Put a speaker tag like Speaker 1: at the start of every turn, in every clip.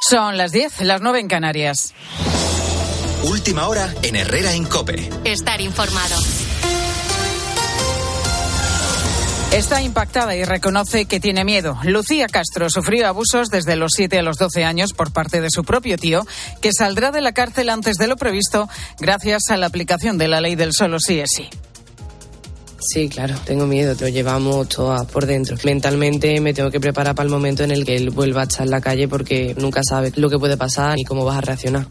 Speaker 1: Son las 10, las 9 en Canarias.
Speaker 2: Última hora en Herrera en Cope.
Speaker 3: Estar informado.
Speaker 1: Está impactada y reconoce que tiene miedo. Lucía Castro sufrió abusos desde los 7 a los 12 años por parte de su propio tío, que saldrá de la cárcel antes de lo previsto gracias a la aplicación de la ley del solo sí es sí.
Speaker 4: Sí, claro, tengo miedo, lo llevamos todo por dentro. Mentalmente me tengo que preparar para el momento en el que él vuelva a estar en la calle porque nunca sabes lo que puede pasar ni cómo vas a reaccionar.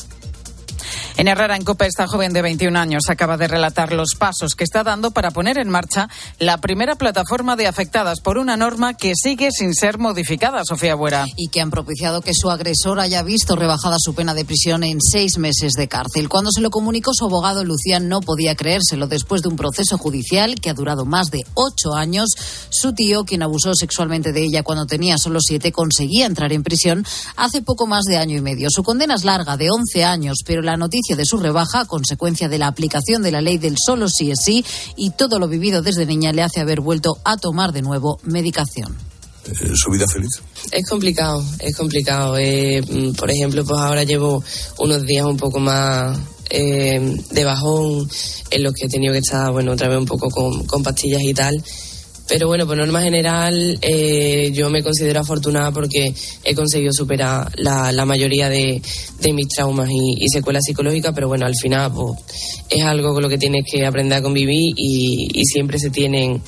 Speaker 1: En Herrera, en Copa, esta joven de 21 años acaba de relatar los pasos que está dando para poner en marcha la primera plataforma de afectadas por una norma que sigue sin ser modificada, Sofía Buera.
Speaker 5: Y que han propiciado que su agresor haya visto rebajada su pena de prisión en seis meses de cárcel. Cuando se lo comunicó su abogado, Lucián no podía creérselo. Después de un proceso judicial que ha durado más de ocho años, su tío, quien abusó sexualmente de ella cuando tenía solo siete, conseguía entrar en prisión hace poco más de año y medio. Su condena es larga, de 11 años, pero la noticia de su rebaja a consecuencia de la aplicación de la ley del solo sí es sí y todo lo vivido desde niña le hace haber vuelto a tomar de nuevo medicación.
Speaker 6: Eh, ¿Su vida feliz?
Speaker 4: Es complicado, es complicado. Eh, mm, por ejemplo, pues ahora llevo unos días un poco más eh, de bajón en los que he tenido que estar, bueno, otra vez un poco con, con pastillas y tal. Pero bueno, por norma general, eh, yo me considero afortunada porque he conseguido superar la, la mayoría de, de, mis traumas y, y, secuelas psicológicas, pero bueno, al final pues, es algo con lo que tienes que aprender a convivir y, y siempre se tienen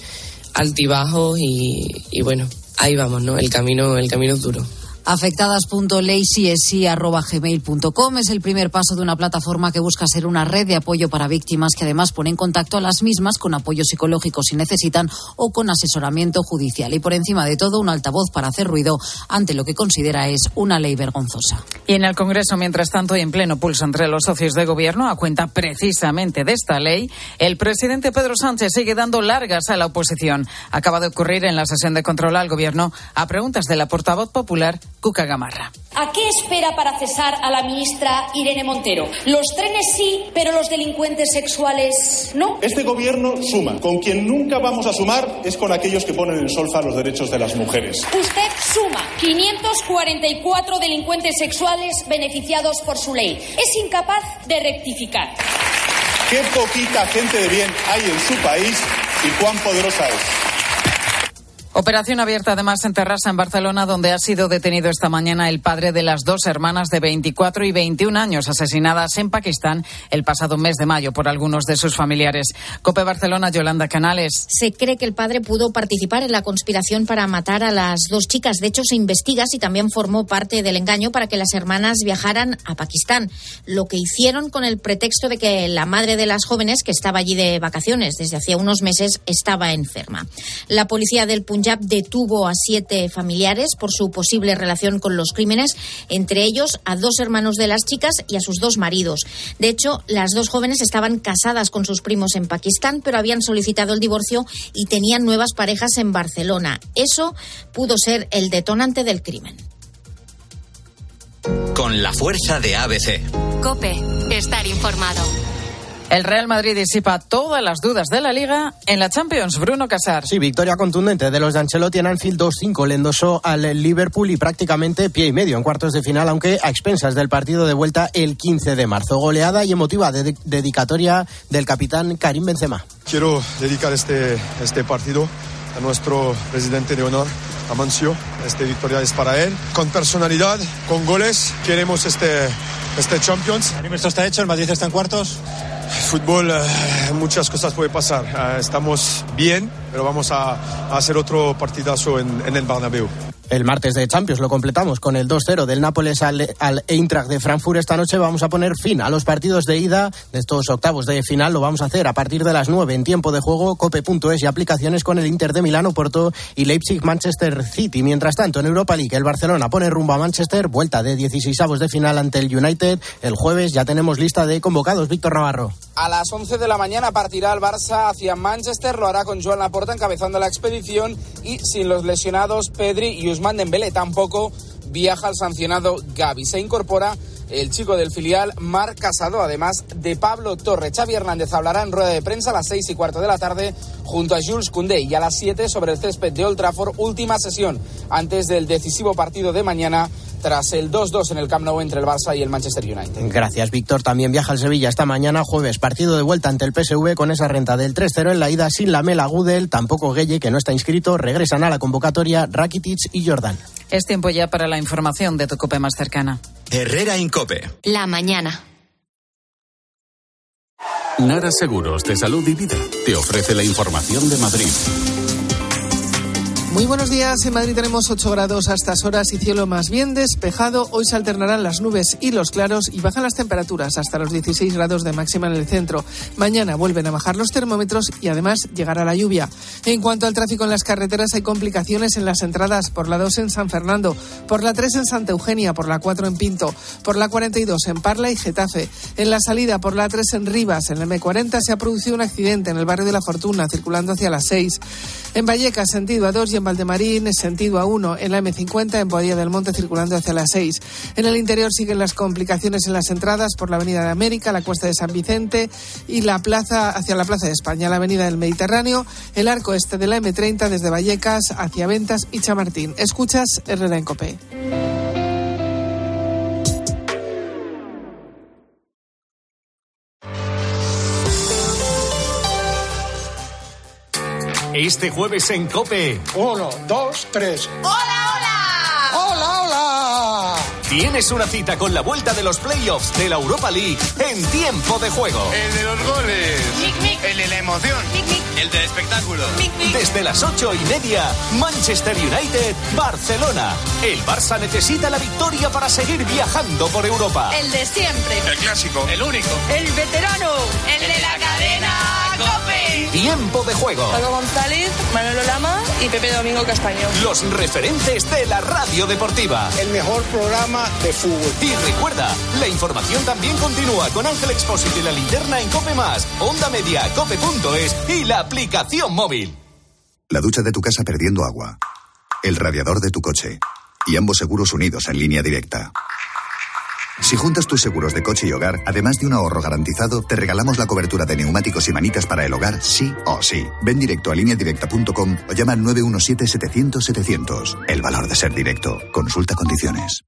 Speaker 4: altibajos y, y, bueno, ahí vamos, ¿no? El camino, el camino es duro.
Speaker 5: Afectadas.leycsi.gmail.com es el primer paso de una plataforma que busca ser una red de apoyo para víctimas que además pone en contacto a las mismas con apoyo psicológico si necesitan o con asesoramiento judicial. Y por encima de todo, un altavoz para hacer ruido ante lo que considera es una ley vergonzosa.
Speaker 1: Y en el Congreso, mientras tanto, y en pleno pulso entre los socios de gobierno, a cuenta precisamente de esta ley, el presidente Pedro Sánchez sigue dando largas a la oposición. Acaba de ocurrir en la sesión de control al gobierno a preguntas de la portavoz popular Cuca Gamarra.
Speaker 7: ¿A qué espera para cesar a la ministra Irene Montero? Los trenes sí, pero los delincuentes sexuales no.
Speaker 8: Este gobierno suma. Con quien nunca vamos a sumar es con aquellos que ponen en solfa los derechos de las mujeres.
Speaker 7: Usted suma 544 delincuentes sexuales beneficiados por su ley. Es incapaz de rectificar.
Speaker 8: Qué poquita gente de bien hay en su país y cuán poderosa es.
Speaker 1: Operación abierta además en Terrassa, en Barcelona, donde ha sido detenido esta mañana el padre de las dos hermanas de 24 y 21 años asesinadas en Pakistán el pasado mes de mayo por algunos de sus familiares. Cope Barcelona, Yolanda Canales.
Speaker 9: Se cree que el padre pudo participar en la conspiración para matar a las dos chicas. De hecho, se investiga si también formó parte del engaño para que las hermanas viajaran a Pakistán. Lo que hicieron con el pretexto de que la madre de las jóvenes, que estaba allí de vacaciones desde hacía unos meses, estaba enferma. La policía del Punjab detuvo a siete familiares por su posible relación con los crímenes, entre ellos a dos hermanos de las chicas y a sus dos maridos. De hecho, las dos jóvenes estaban casadas con sus primos en Pakistán, pero habían solicitado el divorcio y tenían nuevas parejas en Barcelona. Eso pudo ser el detonante del crimen.
Speaker 2: Con la fuerza de ABC.
Speaker 3: Cope, estar informado.
Speaker 1: El Real Madrid disipa todas las dudas de la liga en la Champions. Bruno Casar.
Speaker 10: Sí, victoria contundente de los de Ancelotti en Anfield 2-5. Le endosó al Liverpool y prácticamente pie y medio en cuartos de final, aunque a expensas del partido de vuelta el 15 de marzo. Goleada y emotiva de dedicatoria del capitán Karim Benzema.
Speaker 11: Quiero dedicar este, este partido a nuestro presidente de honor, Amancio. Esta victoria es para él. Con personalidad, con goles, queremos este, este Champions.
Speaker 12: ¿Esto está hecho? ¿El Madrid está en cuartos?
Speaker 11: Fútbol, eh, muchas cosas pueden pasar. Eh, estamos bien, pero vamos a, a hacer otro partidazo en, en el Bernabéu.
Speaker 10: El martes de Champions lo completamos con el 2-0 del Nápoles al, al, Eintracht de Frankfurt. Esta noche vamos a poner fin a los partidos de ida de estos octavos de final. Lo vamos a hacer a partir de las 9 en tiempo de juego, cope.es y aplicaciones con el Inter de Milano, Porto y Leipzig, Manchester City. Mientras tanto, en Europa League, el Barcelona pone rumbo a Manchester, vuelta de 16 avos de final ante el United. El jueves ya tenemos lista de convocados. Víctor Navarro.
Speaker 13: A las 11 de la mañana partirá el Barça hacia Manchester. Lo hará con Joan Laporta encabezando la expedición y sin los lesionados Pedri y Usman. Tampoco viaja el sancionado Gaby. Se incorpora el chico del filial Mar Casado, además de Pablo Torre. Xavi Hernández hablará en rueda de prensa a las seis y cuarto de la tarde junto a Jules Koundé y a las siete sobre el césped de Old Trafford, última sesión antes del decisivo partido de mañana tras el 2-2 en el Camp Nou entre el Barça y el Manchester United.
Speaker 10: Gracias, Víctor. También viaja al Sevilla esta mañana, jueves, partido de vuelta ante el PSV con esa renta del 3-0 en la ida sin la Mela Gudel, tampoco Gueye, que no está inscrito, regresan a la convocatoria Rakitic y Jordan.
Speaker 1: Es tiempo ya para la información de tu cope más cercana.
Speaker 2: Herrera Incope.
Speaker 3: La mañana.
Speaker 6: Nara Seguros de Salud y Vida te ofrece la información de Madrid.
Speaker 14: Muy buenos días. En Madrid tenemos 8 grados a estas horas y cielo más bien despejado. Hoy se alternarán las nubes y los claros y bajan las temperaturas hasta los 16 grados de máxima en el centro. Mañana vuelven a bajar los termómetros y además llegará la lluvia. En cuanto al tráfico en las carreteras, hay complicaciones en las entradas por la 2 en San Fernando, por la 3 en Santa Eugenia, por la 4 en Pinto, por la 42 en Parla y Getafe. En la salida por la 3 en Rivas, en el M40, se ha producido un accidente en el barrio de la Fortuna, circulando hacia las 6. En Vallecas, sentido a 2 y en Valdemarín, sentido a 1 en la M50, en Boadilla del Monte, circulando hacia las 6. En el interior siguen las complicaciones en las entradas por la Avenida de América, la Cuesta de San Vicente y la plaza hacia la Plaza de España, la Avenida del Mediterráneo, el arco este de la M30 desde Vallecas hacia Ventas y Chamartín. Escuchas Herrera en.
Speaker 15: Este jueves en Cope.
Speaker 16: Uno, dos, tres.
Speaker 17: ¡Hola, hola!
Speaker 16: ¡Hola, hola!
Speaker 15: Tienes una cita con la vuelta de los playoffs de la Europa League en tiempo de juego.
Speaker 18: El de los goles. El de la emoción. El del espectáculo.
Speaker 15: Desde las ocho y media, Manchester United, Barcelona. El Barça necesita la victoria para seguir viajando por Europa.
Speaker 17: El de siempre.
Speaker 18: El clásico.
Speaker 15: El único.
Speaker 17: El veterano. El de la cadena Cope.
Speaker 15: Tiempo de juego.
Speaker 19: Paco González, Manolo Lama y Pepe Domingo Castaño.
Speaker 15: Los referentes de la radio deportiva.
Speaker 16: El mejor programa de fútbol.
Speaker 15: Y recuerda, la información también continúa con Ángel Expósito y la linterna en Cope Más, Onda Media, Cope.es y la aplicación móvil.
Speaker 20: La ducha de tu casa perdiendo agua. El radiador de tu coche. Y ambos seguros unidos en línea directa. Si juntas tus seguros de coche y hogar, además de un ahorro garantizado, te regalamos la cobertura de neumáticos y manitas para el hogar, sí o sí. Ven directo a lineadirecta.com o llama al 917-700-700. El valor de ser directo. Consulta condiciones.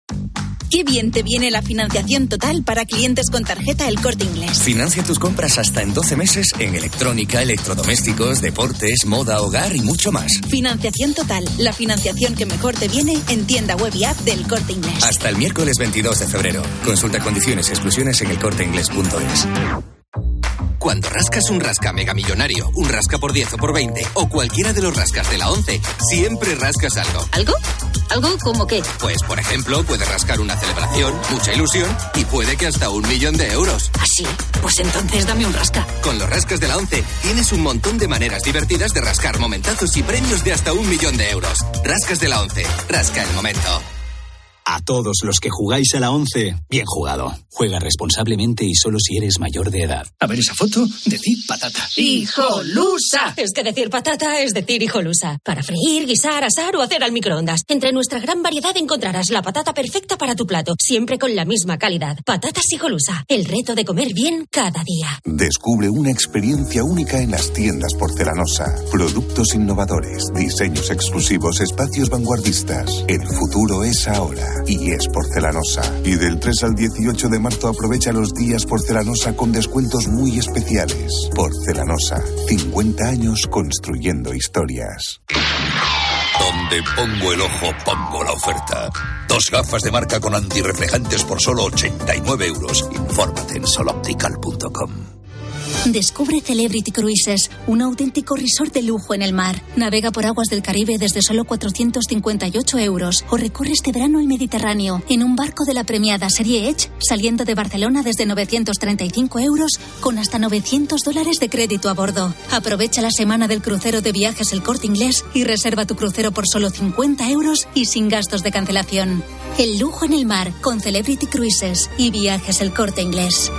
Speaker 21: Qué bien te viene la financiación total para clientes con tarjeta El Corte Inglés.
Speaker 22: Financia tus compras hasta en 12 meses en electrónica, electrodomésticos, deportes, moda, hogar y mucho más.
Speaker 21: Financiación total, la financiación que mejor te viene en tienda web y app del Corte Inglés.
Speaker 22: Hasta el miércoles 22 de febrero. Consulta condiciones y exclusiones en elcorteinglés.es.
Speaker 23: Cuando rascas un rasca mega millonario, un rasca por 10 o por 20 o cualquiera de los rascas de la 11, siempre rascas algo.
Speaker 21: ¿Algo? ¿Algo como qué?
Speaker 23: Pues, por ejemplo, puedes rascar una celebración, mucha ilusión y puede que hasta un millón de euros.
Speaker 21: ¿Así? Pues entonces dame un rasca.
Speaker 23: Con los rascas de la 11 tienes un montón de maneras divertidas de rascar momentazos y premios de hasta un millón de euros. Rascas de la 11. Rasca el momento.
Speaker 24: A todos los que jugáis a la 11, bien jugado. Juega responsablemente y solo si eres mayor de edad.
Speaker 25: A ver esa foto, decid patata.
Speaker 21: ¡Hijolusa! Es que decir patata es decir hijolusa. Para freír, guisar, asar o hacer al microondas. Entre nuestra gran variedad encontrarás la patata perfecta para tu plato, siempre con la misma calidad. Patatas hijolusa. El reto de comer bien cada día.
Speaker 26: Descubre una experiencia única en las tiendas porcelanosa. Productos innovadores, diseños exclusivos, espacios vanguardistas. El futuro es ahora y es porcelanosa. Y del 3 al 18 de marzo aprovecha los días porcelanosa con descuentos muy especiales. Porcelanosa, 50 años construyendo historias.
Speaker 27: Donde pongo el ojo, pongo la oferta. Dos gafas de marca con antirreflejantes por solo 89 euros. Infórmate en soloptical.com.
Speaker 21: Descubre Celebrity Cruises, un auténtico resort de lujo en el mar. Navega por aguas del Caribe desde solo 458 euros o recorre este verano el Mediterráneo en un barco de la premiada serie Edge, saliendo de Barcelona desde 935 euros con hasta 900 dólares de crédito a bordo. Aprovecha la semana del crucero de viajes El Corte Inglés y reserva tu crucero por solo 50 euros y sin gastos de cancelación. El lujo en el mar con Celebrity Cruises y viajes El Corte Inglés.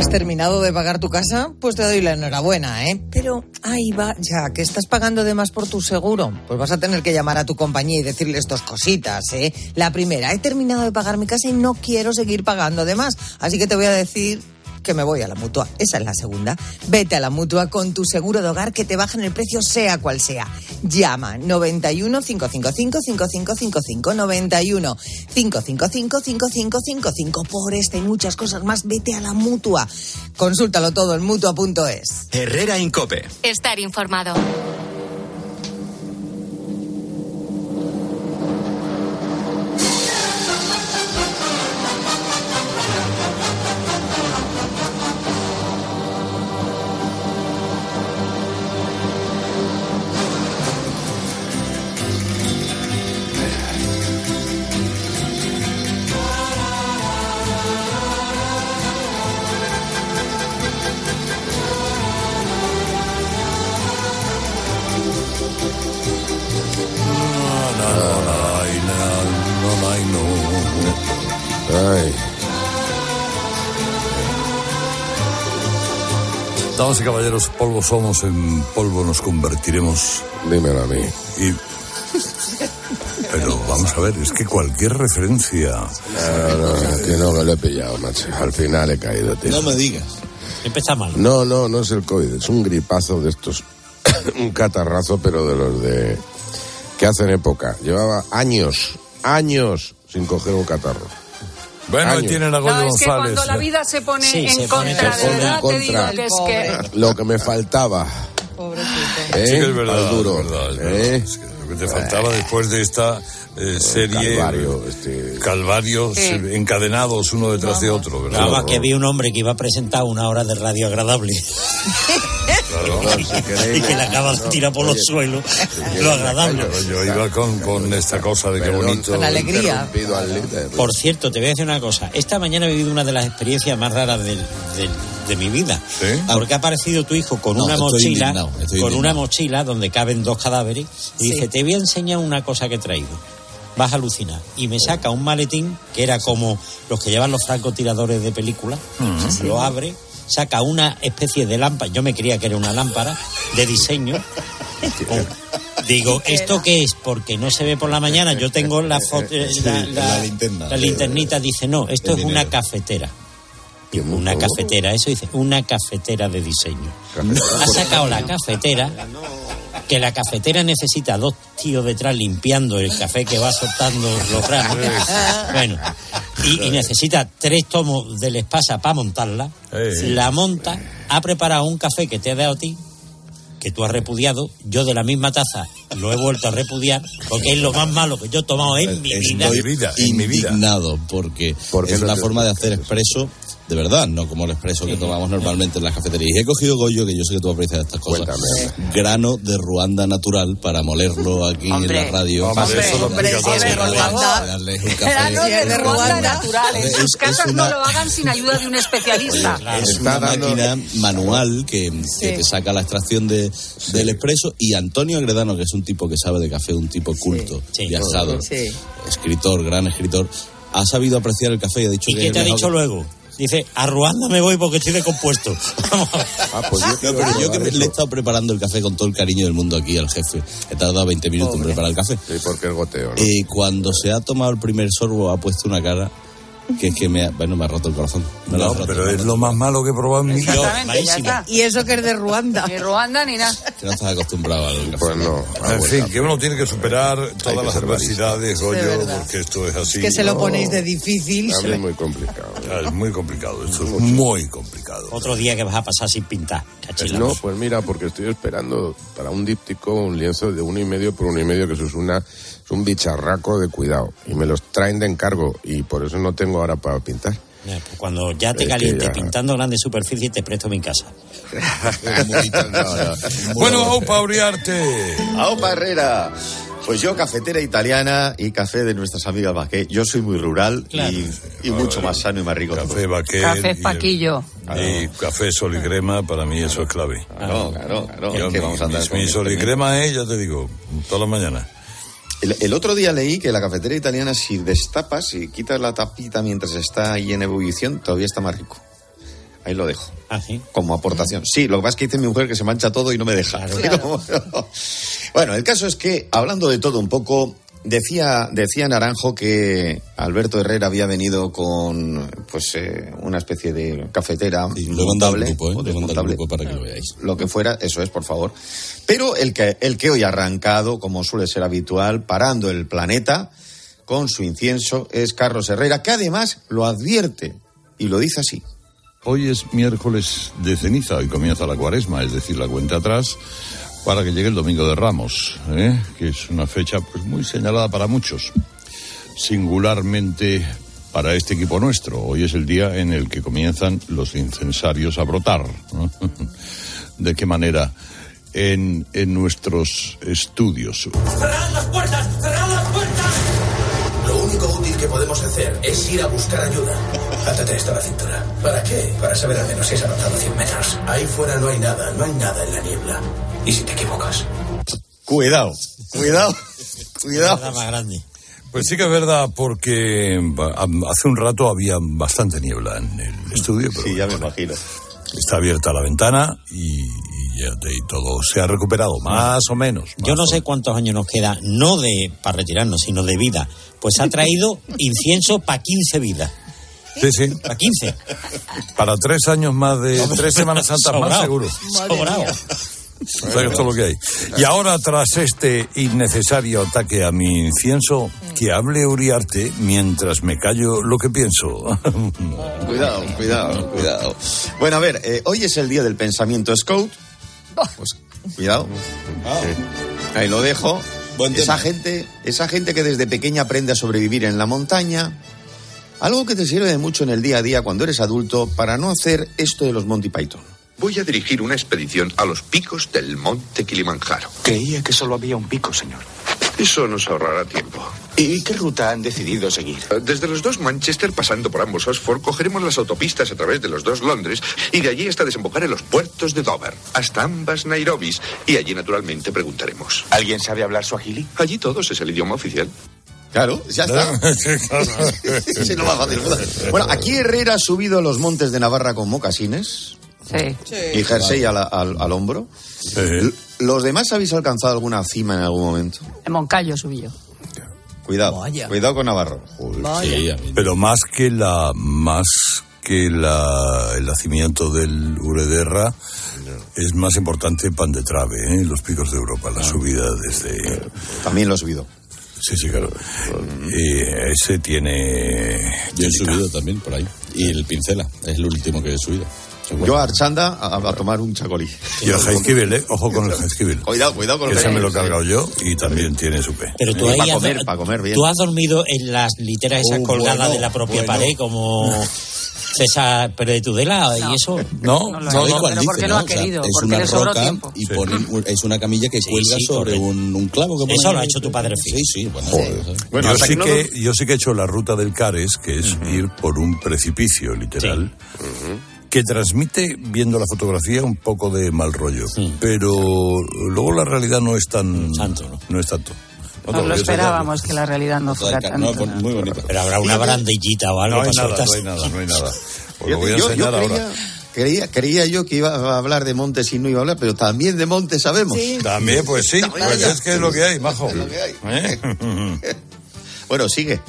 Speaker 28: ¿Has terminado de pagar tu casa? Pues te doy la enhorabuena, ¿eh? Pero ahí va, ya, que estás pagando de más por tu seguro. Pues vas a tener que llamar a tu compañía y decirles dos cositas, ¿eh? La primera, he terminado de pagar mi casa y no quiero seguir pagando de más. Así que te voy a decir que me voy a la mutua. Esa es la segunda. Vete a la mutua con tu seguro de hogar que te bajen el precio sea cual sea. Llama 91 555 5555 91 555 5555 por esta y muchas cosas más. Vete a la mutua. Consúltalo todo en mutua.es.
Speaker 2: Herrera Incope.
Speaker 3: Estar informado.
Speaker 29: Damas y caballeros, polvo somos, en polvo nos convertiremos.
Speaker 30: Dímelo a mí.
Speaker 29: Y... Pero vamos a ver, es que cualquier referencia.
Speaker 30: No, no, que no, que lo he pillado, macho. Al final he caído, tío.
Speaker 31: No me digas.
Speaker 32: Empieza mal.
Speaker 30: No, no, no es el COVID, es un gripazo de estos. un catarrazo, pero de los de. que hacen época. Llevaba años, años sin coger un catarro.
Speaker 29: Bueno, ahí tienen a Goyo
Speaker 33: No, es que
Speaker 29: González.
Speaker 33: cuando la vida se pone
Speaker 32: Sí,
Speaker 33: en
Speaker 32: se
Speaker 33: contra, de
Speaker 30: pone en
Speaker 33: verdad te digo que es que...
Speaker 30: Lo que me faltaba. ¿Eh?
Speaker 29: Sí que es verdad,
Speaker 30: duro.
Speaker 29: es verdad, es verdad.
Speaker 30: ¿Eh?
Speaker 29: Es que lo que te faltaba después de esta eh, serie.
Speaker 30: Calvario, este.
Speaker 29: Calvarios
Speaker 33: Sí.
Speaker 29: eh, encadenados uno detrás de otro, ¿verdad?
Speaker 32: Nada más que vi un hombre que iba a presentar una hora de radio agradable
Speaker 29: Claro.
Speaker 30: No, si queréis,
Speaker 32: y que le acaba de tirar por los
Speaker 30: oye,
Speaker 32: suelos lo agradable.
Speaker 29: Yo iba con, con esta cosa de qué bonito.
Speaker 28: Con alegría.
Speaker 32: Por cierto, te voy a decir una cosa. Esta mañana he vivido una de las experiencias más raras del- del- de mi vida.
Speaker 29: ¿Sí?
Speaker 32: Porque ha aparecido tu hijo con
Speaker 31: No,
Speaker 32: una mochila,
Speaker 31: indignado,
Speaker 32: con una mochila donde caben dos cadáveres y
Speaker 28: Sí.
Speaker 32: dice, te voy a enseñar una cosa que he traído. Vas a alucinar. Y me saca un maletín que era como los que llevan los francotiradores de película. Lo abre, saca una especie de lámpara. Yo me creía que era una lámpara de diseño. Con- Digo, ¿esto qué es? Porque no se ve por la mañana. Yo tengo la foto,
Speaker 31: Sí,
Speaker 32: la,
Speaker 31: la linterna.
Speaker 32: la linternita. Dice, no, esto es una cafetera. Digo, una cafetera, eso dice, una cafetera de diseño. Ha sacado la cafetera, que la cafetera necesita dos tíos detrás limpiando el café que va soltando los granos. Bueno, y, y necesita tres tomos del espasa para montarla.
Speaker 29: Ey.
Speaker 32: La monta, ha preparado un café que te ha dado a ti, que tú has repudiado. Yo de la misma taza lo he vuelto a repudiar, porque es lo más malo que yo he tomado en mi vida.
Speaker 29: mi vida, en mi vida.
Speaker 31: indignado porque
Speaker 30: ¿Por qué
Speaker 31: es la forma de hacer expreso de verdad, no como el expreso que tomamos normalmente en las cafeterías. Y he cogido Goyo, que yo sé que tú aprecias estas cosas,
Speaker 30: Cuéntame.
Speaker 31: grano de Ruanda natural para molerlo aquí
Speaker 33: Hombre,
Speaker 31: en la radio.
Speaker 29: hombre, eso
Speaker 28: hombre,
Speaker 29: todo.
Speaker 28: de Ruanda.
Speaker 31: darle un café.
Speaker 33: Grano de
Speaker 28: de
Speaker 33: Ruanda natural. En
Speaker 31: Es-
Speaker 33: sus
Speaker 31: es
Speaker 33: casas no lo hagan sin ayuda de un especialista.
Speaker 31: Es
Speaker 30: Está
Speaker 31: una
Speaker 30: dando-
Speaker 31: máquina manual que, que te saca la extracción de, del expreso y Antonio Agredano, que es un tipo que sabe de café, un tipo culto,
Speaker 32: Sí.
Speaker 31: viajado,
Speaker 28: Sí.
Speaker 31: escritor, gran escritor, ha sabido apreciar el café y ha dicho
Speaker 32: ¿Y
Speaker 31: que
Speaker 32: qué
Speaker 31: es
Speaker 32: te ha dicho luego? Dice, a Ruanda me voy porque estoy decompuesto. Vamos a ver.
Speaker 30: Ah, pues yo
Speaker 31: No, pero yo que me- le he estado preparando el café con todo el cariño del mundo aquí al jefe. He tardado 20 minutos en preparar el café.
Speaker 30: Sí, porque el goteo, ¿no?
Speaker 31: Y cuando se ha tomado el primer sorbo ha puesto una cara que es que me ha, bueno, me ha roto el corazón. Me lo
Speaker 29: No,
Speaker 31: roto,
Speaker 29: pero es lo más malo que he probado en mi vida.
Speaker 33: Exactamente.
Speaker 28: Y eso que es de Ruanda.
Speaker 33: Ni Ruanda ni nada.
Speaker 31: Que no estás acostumbrado al café.
Speaker 30: Pues no. ah,
Speaker 29: En fin, que uno tiene que superar todas
Speaker 30: que
Speaker 29: las adversidades,
Speaker 28: De
Speaker 29: Goyo, porque esto es así.
Speaker 28: que se lo ponéis de difícil.
Speaker 30: A mí es muy complicado.
Speaker 29: Es muy complicado, esto es muy complicado.
Speaker 32: Otro día que vas a pasar sin pintar. Cachilamos.
Speaker 30: No, pues mira, porque estoy esperando para un díptico un lienzo de uno y medio por uno y medio, que eso es una es un bicharraco de cuidado. Y me los traen de encargo y por eso no tengo ahora para pintar.
Speaker 32: Pues cuando ya te
Speaker 30: Es
Speaker 32: caliente
Speaker 30: ya-
Speaker 32: pintando grandes superficies, te presto mi casa.
Speaker 29: Bueno, Aupa Uriarte.
Speaker 34: ¡Aupa Herrera! Pues yo, cafetera italiana y café de nuestras amigas Baqué. Yo soy muy rural
Speaker 32: Claro.
Speaker 34: y, y mucho más sano y más rico.
Speaker 29: Café Baquer
Speaker 33: Café
Speaker 29: y-
Speaker 33: Paquillo.
Speaker 29: Y café sol y crema, para mí eso es clave.
Speaker 34: Claro, claro, claro.
Speaker 29: Yo,
Speaker 34: Es que
Speaker 29: mi,
Speaker 34: vamos a andar
Speaker 29: mi- mi sol y crema es, ya te digo, todas las mañanas.
Speaker 34: El, el otro día leí que la cafetera italiana, si destapas y quitas la tapita mientras está ahí en ebullición, todavía está más rico. Ahí lo dejo.
Speaker 32: ¿Ah, sí?
Speaker 34: Como aportación. Sí, lo que pasa es que dice mi mujer que se mancha todo y no me deja. Pero, bueno, el caso es que, hablando de todo un poco, decía, decía Naranjo que Alberto Herrera había venido con pues eh, una especie de cafetera
Speaker 31: grupo, ¿eh?
Speaker 34: o desmontable,
Speaker 31: grupo para que lo veáis.
Speaker 34: lo que fuera, eso es, por favor. Pero el que, el que hoy ha arrancado, como suele ser habitual, parando el planeta con su incienso, es Carlos Herrera, que además lo advierte y lo dice así.
Speaker 29: Hoy es miércoles de ceniza y comienza la cuaresma, es decir, la cuenta atrás para que llegue el domingo de Ramos, ¿eh? que es una fecha pues muy señalada para muchos, singularmente para este equipo nuestro. Hoy es el día en el que comienzan los incensarios a brotar. ¿De qué manera? En, en nuestros estudios.
Speaker 35: ¡Cerrad las puertas! Podemos hacer es ir a buscar ayuda. Átate esto a la cintura. ¿Para qué? Para saber al menos si has avanzado 100 metros. Ahí fuera no hay nada, no hay nada en la niebla. ¿Y si te equivocas?
Speaker 34: Cuidado, cuidado, cuidado.
Speaker 32: Nada más grande.
Speaker 29: Pues sí que es verdad, porque am- hace un rato había bastante niebla en el estudio, pero
Speaker 34: Sí, ya me imagino.
Speaker 29: está abierta la ventana y, y ya te- y todo se ha recuperado, más o menos.
Speaker 32: Yo no sé cuántos años nos queda, no de para retirarnos, sino de vida. Pues ha traído incienso para 15 vidas.
Speaker 29: Sí, sí.
Speaker 32: Para 15.
Speaker 29: Para tres años más de tres Semanas Santas más seguro.
Speaker 32: Sobrao.
Speaker 29: O sea, que esto es lo que hay. Y ahora, tras este innecesario ataque a mi incienso, que hable Uriarte mientras me callo lo que pienso.
Speaker 34: Cuidado, cuidado, cuidado. Bueno, a ver, eh, hoy es el día del pensamiento scout. Pues cuidado. Ahí lo dejo.
Speaker 31: Buen
Speaker 34: esa
Speaker 31: tema.
Speaker 34: gente, esa gente que desde pequeña aprende a sobrevivir en la montaña. Algo que te sirve de mucho en el día a día cuando eres adulto para no hacer esto de los Monty Python.
Speaker 27: Voy a dirigir una expedición a los picos del monte Kilimanjaro.
Speaker 25: Creía que solo había un pico, señor.
Speaker 27: Eso nos ahorrará tiempo.
Speaker 25: ¿Y qué ruta han decidido seguir?
Speaker 27: Desde los dos Manchester, pasando por ambos Oxford, cogeremos las autopistas a través de los dos Londres y de allí hasta desembocar en los puertos de Dover, hasta ambas Nairobis. Y allí, naturalmente, preguntaremos.
Speaker 25: ¿Alguien sabe hablar suajili?
Speaker 27: Allí todos es el idioma oficial.
Speaker 34: Claro, ya está. Sí, lo más fácil. Bueno, aquí Herrera ha subido a los montes de Navarra con mocasines
Speaker 33: Sí.
Speaker 34: y jersey al, al- al hombro. L- ¿Los demás habéis alcanzado alguna cima en algún momento?
Speaker 33: En Moncayo subí yo.
Speaker 34: Cuidado, cuidado con Navarro.
Speaker 29: Sí, pero más que la más que la, el nacimiento del Urederra es más importante Pan de Trave, ¿eh? los picos de Europa, la subida desde
Speaker 34: También lo he subido.
Speaker 29: Sí, sí, claro. Y ese tiene.
Speaker 31: Yo he subido también por ahí. Y el pincela, es el último que he subido.
Speaker 34: Yo a Archanda a, a tomar un chacolí.
Speaker 29: Y el Jaizkibel, ¿eh? Ojo con el Jaizkibel.
Speaker 34: Cuidado, cuidado con
Speaker 29: Que
Speaker 34: el
Speaker 29: ese me lo he cargado yo y también tiene su P.
Speaker 32: Pero tú ahí
Speaker 34: para
Speaker 32: has-
Speaker 34: comer, para comer bien.
Speaker 32: Tú has dormido en las literas esas
Speaker 31: Oh,
Speaker 32: colgadas
Speaker 31: bueno,
Speaker 32: de la propia
Speaker 31: bueno.
Speaker 32: pared, como César Pérez de Tudela y eso.
Speaker 29: No,
Speaker 33: No lo
Speaker 31: ¿Sabéis
Speaker 33: he-
Speaker 31: cuál
Speaker 33: pero
Speaker 31: dice,
Speaker 33: porque no
Speaker 31: no?
Speaker 33: ha
Speaker 31: O sea,
Speaker 33: querido,
Speaker 31: es
Speaker 33: porque
Speaker 31: una
Speaker 33: le sobró
Speaker 31: roca
Speaker 33: tiempo.
Speaker 31: y ponen un- es una camilla que
Speaker 32: Sí,
Speaker 31: cuelga
Speaker 32: sí,
Speaker 31: sobre un, un clavo que
Speaker 32: Eso lo ha hecho tu padre
Speaker 31: Sí,
Speaker 32: fijo.
Speaker 31: sí, bueno.
Speaker 34: Bueno,
Speaker 29: yo, sí
Speaker 34: que no
Speaker 29: yo sí que he hecho la ruta del Cares, que es ir por un precipicio, literal, que transmite, viendo la fotografía, un poco de mal rollo. Pero luego la realidad no es tan...
Speaker 32: Tanto, ¿no?
Speaker 29: no es tanto. No,
Speaker 33: Nos lo esperábamos que la realidad no fuera
Speaker 31: No,
Speaker 33: tanto.
Speaker 31: pues, muy bonito.
Speaker 32: Pero habrá una barandillita o algo
Speaker 29: No hay
Speaker 32: para
Speaker 29: nada, no hay nada, no hay nada. Os lo voy a
Speaker 34: yo, yo
Speaker 29: enseñar
Speaker 34: creía,
Speaker 29: ahora.
Speaker 34: creía, creía yo que iba a hablar de montes y no iba a hablar, pero también de montes sabemos.
Speaker 29: También, pues sí,
Speaker 34: También
Speaker 29: pues es que es lo que hay, majo.
Speaker 34: Es lo que hay.
Speaker 29: ¿Eh?
Speaker 34: Bueno, sigue.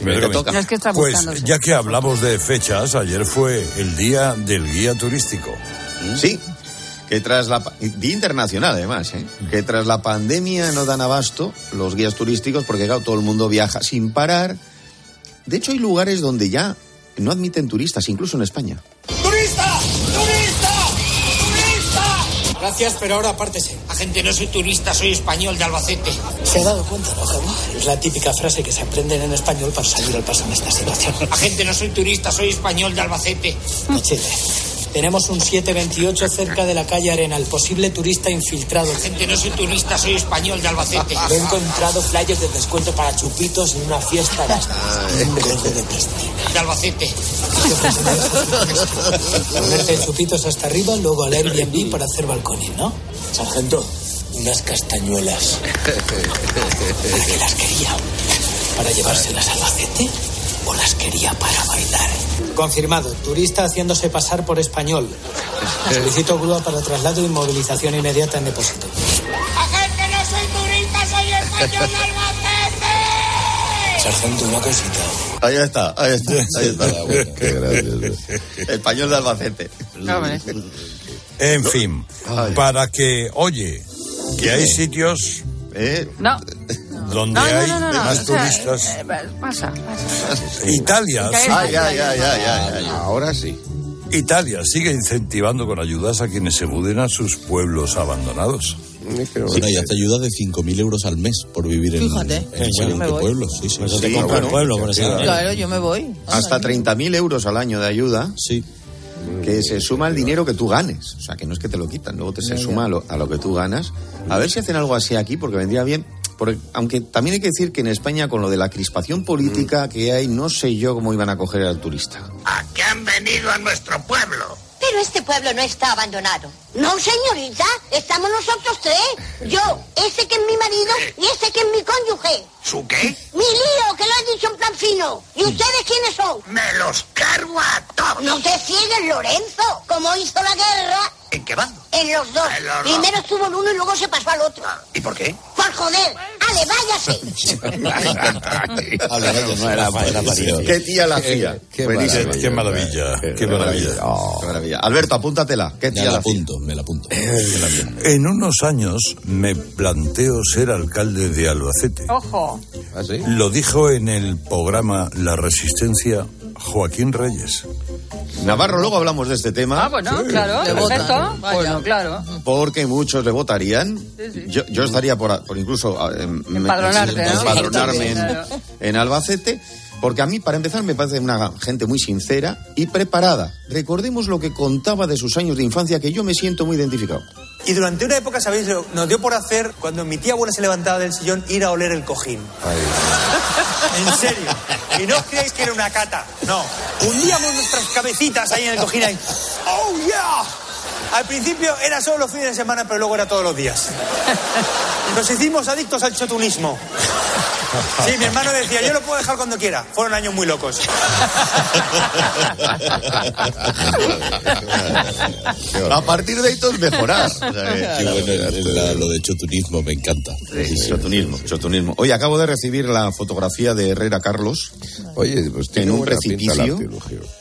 Speaker 29: Me
Speaker 34: te toca.
Speaker 33: No es que está
Speaker 29: Pues ya que hablamos de fechas, ayer fue el día del guía turístico.
Speaker 34: Sí, que tras la... Día internacional, además, ¿eh? que tras la pandemia no dan abasto los guías turísticos porque, claro, todo el mundo viaja sin parar. De hecho, hay lugares donde ya no admiten turistas, incluso en España.
Speaker 25: Gracias, pero ahora apártese.
Speaker 35: Agente, no soy turista, soy español de Albacete.
Speaker 25: ¿Se ha dado cuenta, no, Javi? Es la típica frase que se aprenden en español para salir al paso en esta situación.
Speaker 35: Agente, no soy turista, soy español de Albacete.
Speaker 25: Cachete. Tenemos un 728 cerca de la calle Arenal, posible turista infiltrado.
Speaker 35: Agente, no soy turista, soy español de Albacete.
Speaker 25: He encontrado flyers de descuento para chupitos en una fiesta de un de piscina.
Speaker 35: De Albacete.
Speaker 25: Ponerte chupitos hasta arriba, luego al Airbnb para hacer balcones, ¿no? Sargento, unas castañuelas. ¿Para qué las quería? ¿Para llevárselas al Albacete? como las quería para bailar. Confirmado, turista haciéndose pasar por español. Solicito grúa para traslado y movilización inmediata en depósito.
Speaker 16: ¡Agente, no soy turista, soy español de Albacete!
Speaker 25: Sargento, una cosita.
Speaker 34: Ahí está, ahí está, ahí está.
Speaker 30: Qué gracioso.
Speaker 34: Español de Albacete.
Speaker 29: En fin, para que, oye, que hay sitios
Speaker 34: ¿Eh?
Speaker 33: No.
Speaker 29: donde
Speaker 33: No, no,
Speaker 29: hay
Speaker 33: no, no, no.
Speaker 29: más
Speaker 33: o sea,
Speaker 29: turistas.
Speaker 33: eh, pasa, pasa.
Speaker 29: Italia,
Speaker 33: Que
Speaker 29: sí.
Speaker 33: hay-
Speaker 34: ya, ya, ya, ya, ya.
Speaker 30: Ahora sí.
Speaker 29: Italia sigue incentivando con ayudas a quienes se muden a sus pueblos abandonados.
Speaker 31: Bueno, y hace ayuda de 5.000 euros al mes por vivir en,
Speaker 28: Fíjate.
Speaker 31: en
Speaker 28: voy.
Speaker 31: pueblo. Sí, sí.
Speaker 34: Eso te compra el pueblo, por esa-
Speaker 28: Claro, yo me voy.
Speaker 34: Hasta 30.000 euros al año de ayuda.
Speaker 31: Sí.
Speaker 34: Que se suma al dinero que tú ganes. O sea, que no es que te lo quitan, luego te se
Speaker 28: Ya,
Speaker 34: suma a lo, a lo que tú ganas. A ver si hacen algo así aquí, porque vendría bien. Porque, aunque también hay que decir que en España, con lo de la crispación política que hay, no sé yo cómo iban a coger al turista.
Speaker 16: ¿A qué han venido a nuestro pueblo?
Speaker 36: Pero este pueblo no está abandonado. No, señorita, estamos nosotros tres. Yo, ese que es mi marido y ese que es mi cónyuge.
Speaker 16: ¿Su qué?
Speaker 36: Mi lío, que lo he dicho en plan fino. ¿Y ustedes quiénes son?
Speaker 16: Me los cargo a todos.
Speaker 36: No te ciegues, Lorenzo. Como hizo la guerra
Speaker 16: ¿En qué bando?
Speaker 36: En los dos.
Speaker 16: En los dos.
Speaker 36: Primero estuvo en uno y luego se pasó al otro.
Speaker 16: ¿Y por qué?
Speaker 36: Por joder. Ale, váyase.
Speaker 34: Qué tía la hacía.
Speaker 29: Qué,
Speaker 34: Buenísima.
Speaker 29: qué maravilla, qué maravilla.
Speaker 34: Qué maravilla. Alberto, apúntatela. ¿Qué
Speaker 31: Me
Speaker 34: tía
Speaker 31: la
Speaker 34: hacía?
Speaker 31: apunto, me la apunto.
Speaker 29: En unos años me planteo ser alcalde de Albacete.
Speaker 33: Ojo.
Speaker 30: ¿Ah, sí?
Speaker 29: Lo dijo en el programa La Resistencia Joaquín Reyes.
Speaker 34: Navarro, luego hablamos de este tema.
Speaker 33: Ah, bueno, claro, perfecto. Bueno, claro.
Speaker 34: Porque muchos le votarían.
Speaker 33: sí.
Speaker 34: Yo, yo estaría por, por incluso eh, me-
Speaker 33: Empadronarte, ¿no?
Speaker 34: empadronarme en,
Speaker 33: Claro.
Speaker 34: en Albacete. Porque a mí, para empezar, me parece una gente muy sincera y preparada. Recordemos lo que contaba de sus años de infancia, que yo me siento muy identificado.
Speaker 37: Y durante una época, ¿sabéis? lo- Nos dio por hacer, cuando mi tía abuela se levantaba del sillón, ir a oler el cojín. En serio. Y no os creáis que era una cata. No. Hundíamos nuestras cabecitas ahí en el cojín. Ahí. ¡Oh, yeah! Al principio era solo los fines de semana, pero luego era todos los días. Nos hicimos adictos al chotunismo. Sí, mi hermano decía, yo lo puedo dejar cuando quiera. Fueron años muy locos.
Speaker 34: A partir de ahí todo es mejorar. O sea, que-
Speaker 31: Qué bueno la- lo de choturismo, me encanta.
Speaker 34: Chotunismo, chotunismo. Oye, acabo de recibir la fotografía de Herrera Carlos.
Speaker 30: Oye, pues tiene
Speaker 34: en un precipicio.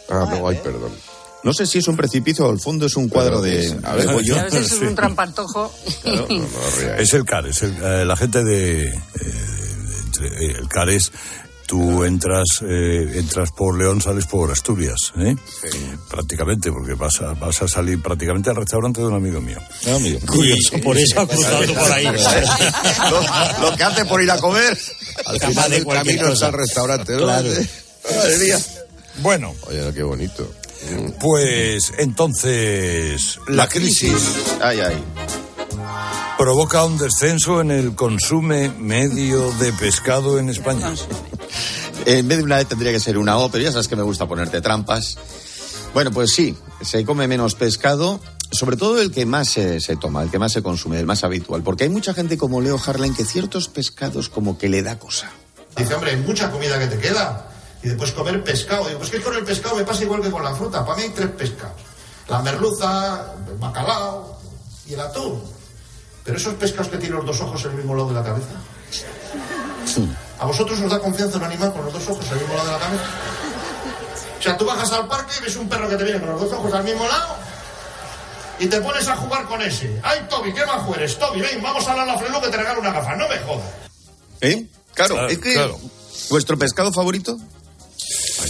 Speaker 30: Ah, no, ay, perdón.
Speaker 34: No sé si es un precipicio o al fondo es un cuadro de,
Speaker 30: a ver,
Speaker 34: de Goyo.
Speaker 33: A veces es
Speaker 29: Sí.
Speaker 33: un trampantojo.
Speaker 29: Es el CARES, el- eh, la gente de, eh, entre- eh, el CARES. Tú entras, eh, entras por León, sales por Asturias, ¿eh? Prácticamente, porque vas a, vas a salir prácticamente al restaurante de un amigo mío.
Speaker 32: Curioso, por eso ha cruzado tú por ahí.
Speaker 34: lo, lo que hace por ir a comer.
Speaker 30: Al final
Speaker 32: de
Speaker 30: del camino
Speaker 32: cosa.
Speaker 30: está el restaurante, ¿no?
Speaker 32: Claro.
Speaker 34: Madre mía.
Speaker 29: Bueno,
Speaker 30: Oye, qué bonito.
Speaker 29: Pues entonces la crisis
Speaker 34: Ay, ay.
Speaker 29: provoca un descenso en el consumo medio de pescado en España.
Speaker 34: En vez de una E tendría que ser una O, pero ya sabes que me gusta ponerte trampas. Bueno, pues sí, se come menos pescado, sobre todo el que más se, se toma, el que más se consume, el más habitual. Porque hay mucha gente como Leo Harlan que ciertos pescados como que le da cosa.
Speaker 35: Dice, hombre, hay mucha comida que te queda. Y después comer pescado. Digo, pues que con el pescado me pasa igual que con la fruta. Para mí hay tres pescados. La merluza, el bacalao y el atún. Pero esos pescados que tienen los dos ojos en el mismo lado de la cabeza. ¿A vosotros os da confianza un animal con los dos ojos en el mismo lado de la cabeza? O sea, tú bajas al parque y ves un perro que te viene con los dos ojos al mismo lado y te pones a jugar con ese. ¡Ay, Toby, qué majo eres! Toby, ven, vamos a hablar a la freno que te regalo una gafa. No me jodas.
Speaker 34: ¿Eh? Claro,
Speaker 29: Claro,
Speaker 34: es que...
Speaker 29: claro.
Speaker 34: ¿Vuestro pescado favorito?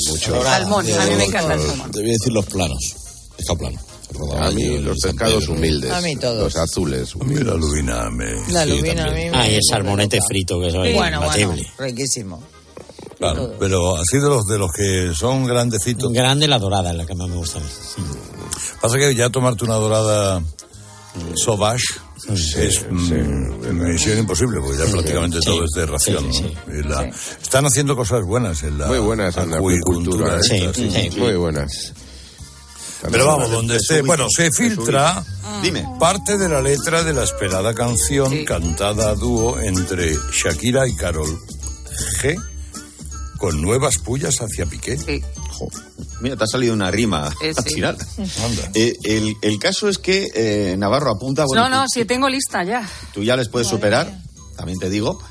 Speaker 30: Mucho.
Speaker 33: Salmón, a mí me encanta el salmón.
Speaker 31: Te voy a decir los planos. Pescado plano.
Speaker 30: A mí los pescados humildes.
Speaker 28: A mí todos.
Speaker 30: Los azules
Speaker 29: A mí
Speaker 30: humildes.
Speaker 29: la lubina me...
Speaker 28: La
Speaker 31: Sí,
Speaker 28: lubina a mí
Speaker 32: Ah, y el salmonete frito, que es
Speaker 28: Bueno, bueno,
Speaker 32: imbatible.
Speaker 28: riquísimo.
Speaker 29: Claro, pero así de los de los que son grandecitos.
Speaker 32: Grande la dorada es la que más me gusta a mí.
Speaker 29: Pasa que ya tomarte una dorada sauvage es mm, misión imposible, porque ya prácticamente todo es de ración.
Speaker 32: sí,
Speaker 29: ¿no? La- Están haciendo cosas buenas en la
Speaker 30: Muy buenas en la acuicultura.
Speaker 29: esta,
Speaker 30: ¿eh?
Speaker 29: sí, sí, sí.
Speaker 30: Muy buenas.
Speaker 29: Pero vamos, donde esté. Bueno, se filtra
Speaker 34: Dime.
Speaker 29: parte de la letra de la esperada canción cantada a dúo entre Shakira y Carol G. con nuevas pullas hacia Piqué.
Speaker 34: Jo, Mira, te ha salido una rima
Speaker 33: Eh,
Speaker 34: al
Speaker 33: sí.
Speaker 34: final. Eh, el, el caso es que eh, Navarro apunta, bueno,
Speaker 33: no, no,
Speaker 34: tú,
Speaker 33: si tengo lista ya.
Speaker 34: tú ya les puedes superar, también te digo,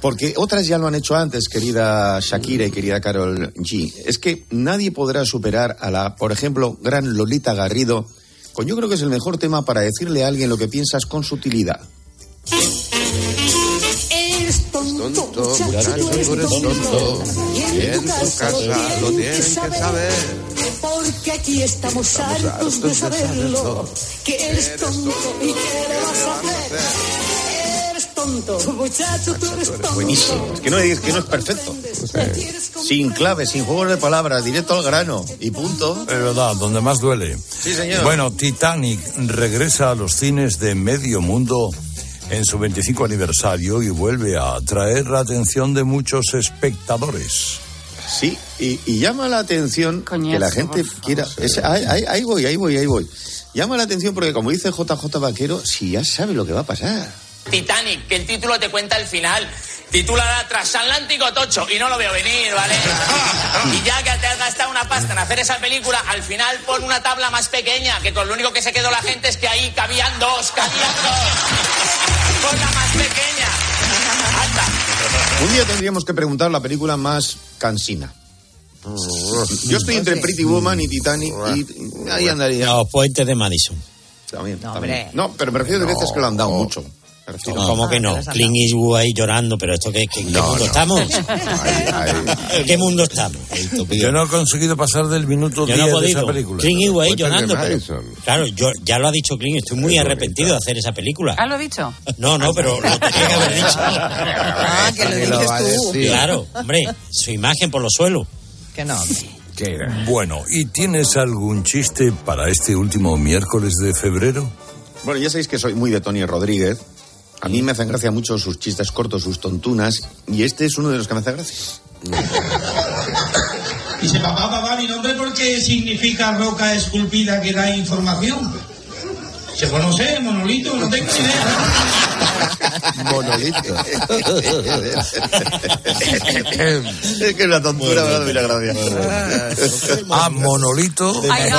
Speaker 34: porque otras ya lo han hecho antes, querida Shakira y querida Carol G. Es que nadie podrá superar a la, por ejemplo, gran Lolita Garrido, con yo creo que es el mejor tema para decirle a alguien lo que piensas con sutilidad.
Speaker 16: Tonto, muchacho,
Speaker 30: muchacho,
Speaker 16: tú eres
Speaker 30: tonto.
Speaker 16: Y
Speaker 30: en tu casa lo tienen que saber.
Speaker 16: Porque aquí estamos hartos de saberlo. Que eres tonto y que le vas a hacer. Eres tonto, muchacho, tú eres tonto.
Speaker 34: Buenísimo. Es que no es, que no es perfecto. Sin claves, sin juegos de palabras, directo al grano. Y punto.
Speaker 29: Es verdad, donde más duele.
Speaker 34: Sí, señor.
Speaker 29: Bueno, Titanic regresa a los cines de medio mundo en su 25 aniversario y vuelve a atraer la atención de muchos espectadores.
Speaker 34: Sí, y, y llama la atención que la gente quiera. es- ahí, ahí- ahí voy, ahí voy, ahí voy. Llama la atención porque, como dice JJ Vaquero, si ya sabe lo que va a pasar.
Speaker 38: Titanic, que el título te cuenta el final. Titulada Transatlántico Tocho, y no lo veo venir, ¿vale? Y ya que te has gastado una pasta en hacer esa película, al final pon una tabla más pequeña, que con lo único que se quedó la gente es que ahí cabían dos, cabían dos. Pon la más pequeña.
Speaker 34: Un día tendríamos que preguntar la película más cansina. Yo estoy entre Pretty Woman y Titanic y ahí andaría.
Speaker 32: Los puentes de Madison.
Speaker 34: También,
Speaker 32: No,
Speaker 34: también. No, pero me refiero de veces que lo han dado mucho. Refiero.
Speaker 32: ¿Cómo que no? Clint Eastwood ahí llorando, pero esto qué, qué, qué mundo estamos? ¿En qué mundo estamos?
Speaker 29: Yo no he conseguido pasar del minuto
Speaker 32: Yo
Speaker 29: 10
Speaker 32: no he
Speaker 29: de
Speaker 32: podido.
Speaker 29: esa película.
Speaker 32: Clint Eastwood ahí llorando, pero, claro, yo, ya lo ha dicho Clint, estoy muy arrepentido de hacer esa película.
Speaker 33: ¿Ah, lo he dicho?
Speaker 32: No, no, pero lo tenía que haber dicho.
Speaker 28: Ah, que lo dices tú.
Speaker 32: Claro, hombre, su imagen por los suelos.
Speaker 28: Que no.
Speaker 29: Bueno, ¿y tienes algún chiste para este último miércoles de febrero?
Speaker 34: Bueno, ya sabéis que soy muy de Tony Rodríguez. A mí me hacen gracia mucho sus chistes cortos, sus tontunas, y este es uno de los que me hace gracia.
Speaker 39: Dice, papá, papá, mi nombre porque significa roca esculpida que da información. No sé, monolito, no tengo idea.
Speaker 34: Monolito. es que la tontura me hace la gracia.
Speaker 29: Ah, monolito.
Speaker 33: Ay,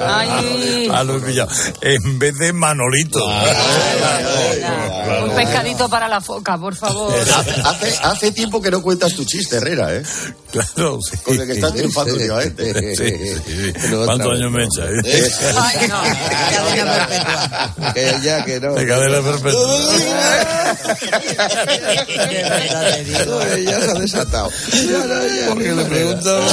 Speaker 33: Ay.
Speaker 29: Ah, lo he pillado. En vez de Manolito.
Speaker 33: Un pescadito para la foca, por favor.
Speaker 34: Hace, hace tiempo que no cuentas tu chiste, Herrera, ¿eh?
Speaker 29: Claro, sí.
Speaker 34: Con el que estás triunfando últimamente.
Speaker 29: Sí, sí, sí. ¿Cuántos años me echa? eh?
Speaker 33: Ay, no.
Speaker 30: Que ya que no.
Speaker 29: De cadena perpetua.
Speaker 30: Uy, ya se ha desatado. Ya, no, ya,
Speaker 29: Porque le preguntaba.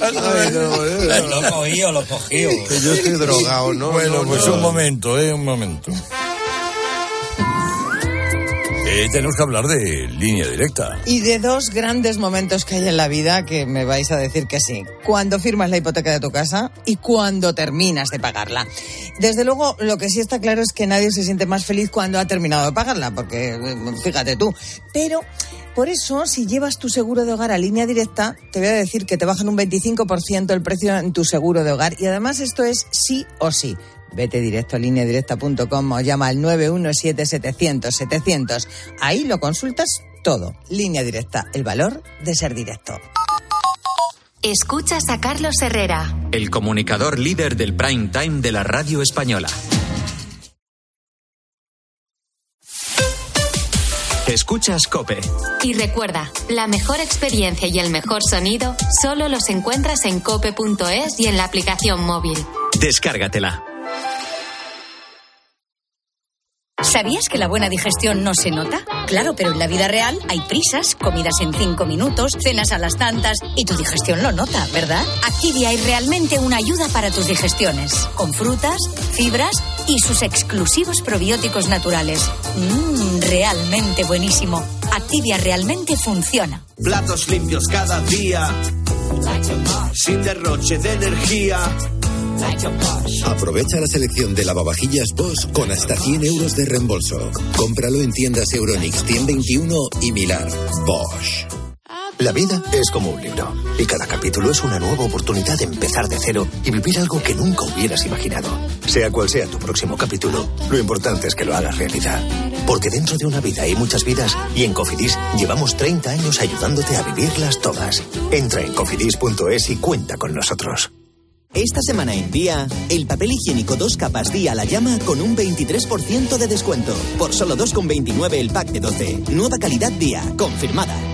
Speaker 30: Ay, no.
Speaker 32: Lo cogí o lo cogí.
Speaker 30: Que yo estoy drogado, ¿no?
Speaker 29: Bueno,
Speaker 30: No,
Speaker 29: pues
Speaker 30: no.
Speaker 29: un momento, ¿eh? Un momento. Eh, tenemos que hablar de línea directa.
Speaker 28: Y de dos grandes momentos que hay en la vida que me vais a decir que sí. Cuando firmas la hipoteca de tu casa y cuando terminas de pagarla. Desde luego, lo que sí está claro es que nadie se siente más feliz cuando ha terminado de pagarla, porque eh, fíjate tú. Pero por eso, si llevas tu seguro de hogar a línea directa, te voy a decir que te bajan un 25% el precio en tu seguro de hogar. Y además esto es sí o sí. Vete directo a lineadirecta.com o llama al 917-700-700. Ahí lo consultas todo. Línea directa, el valor de ser directo.
Speaker 3: Escuchas a Carlos Herrera.
Speaker 22: El comunicador líder del prime time de la radio española. Escuchas Cope.
Speaker 3: Y recuerda, la mejor experiencia y el mejor sonido solo los encuentras en cope.es y en la aplicación móvil.
Speaker 22: Descárgatela.
Speaker 40: ¿Sabías que la buena digestión no se nota? Claro, pero en la vida real hay prisas, comidas en cinco minutos, cenas a las tantas y tu digestión lo nota, ¿verdad? Activia es realmente una ayuda para tus digestiones, con frutas, fibras y sus exclusivos probióticos naturales. Mmm, realmente buenísimo. Activia realmente funciona.
Speaker 41: Platos limpios cada día. Sin derroche de energía.
Speaker 42: Aprovecha la selección de lavavajillas Bosch con hasta 100 euros de reembolso. Cómpralo en tiendas Euronix 121 y Milar. Bosch.
Speaker 43: La vida es como un libro y cada capítulo es una nueva oportunidad de empezar de cero y vivir algo que nunca hubieras imaginado. Sea cual sea tu próximo capítulo, lo importante es que lo hagas realidad. Porque dentro de una vida hay muchas vidas y en Cofidis llevamos 30 años ayudándote a vivirlas todas. Entra en cofidis.es y cuenta con nosotros.
Speaker 44: Esta semana en Día, el papel higiénico dos capas Día la llama con un 23% de descuento. Por solo 2,29 el pack de 12. Nueva calidad Día, confirmada.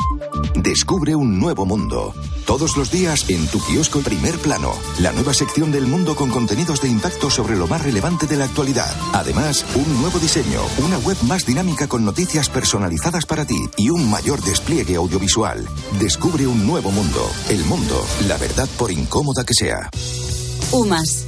Speaker 42: Descubre un nuevo mundo. Todos los días en tu kiosco Primer Plano, la nueva sección del mundo con contenidos de impacto sobre lo más relevante de la actualidad. Además, un nuevo diseño, una web más dinámica con noticias personalizadas para ti y un mayor despliegue audiovisual. Descubre un nuevo mundo. El mundo, la verdad por incómoda que sea.
Speaker 40: UMAS,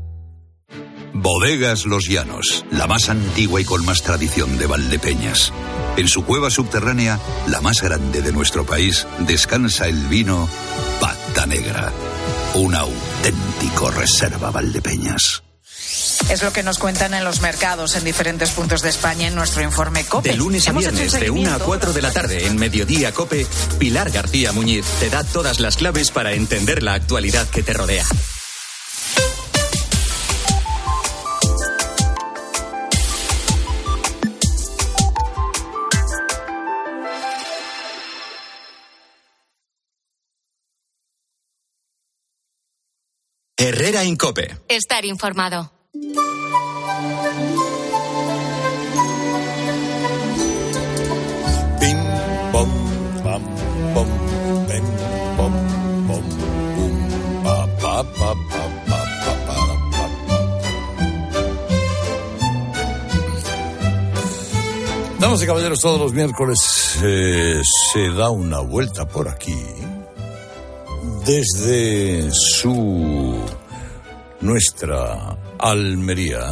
Speaker 45: Bodegas Los Llanos, la más antigua y con más tradición de Valdepeñas. En su cueva subterránea, la más grande de nuestro país, descansa el vino Pata Negra, un auténtico reserva Valdepeñas.
Speaker 46: Es lo que nos cuentan en los mercados en diferentes puntos de España en nuestro informe COPE.
Speaker 22: De lunes a viernes, de 1 a
Speaker 46: seguimiento
Speaker 22: 4 de la tarde, en Mediodía Cope, Pilar García Muñiz te da todas las claves para entender la actualidad que te rodea. Herrera Incope.
Speaker 3: Estar informado.
Speaker 29: Pim, pom, pam, pom, pim, pom, pom, pum, pa, pa, pa, pa, pa, pa, pa, pa, pa. Damas y caballeros, todos los miércoles eh, se da una vuelta por aquí desde su nuestra Almería,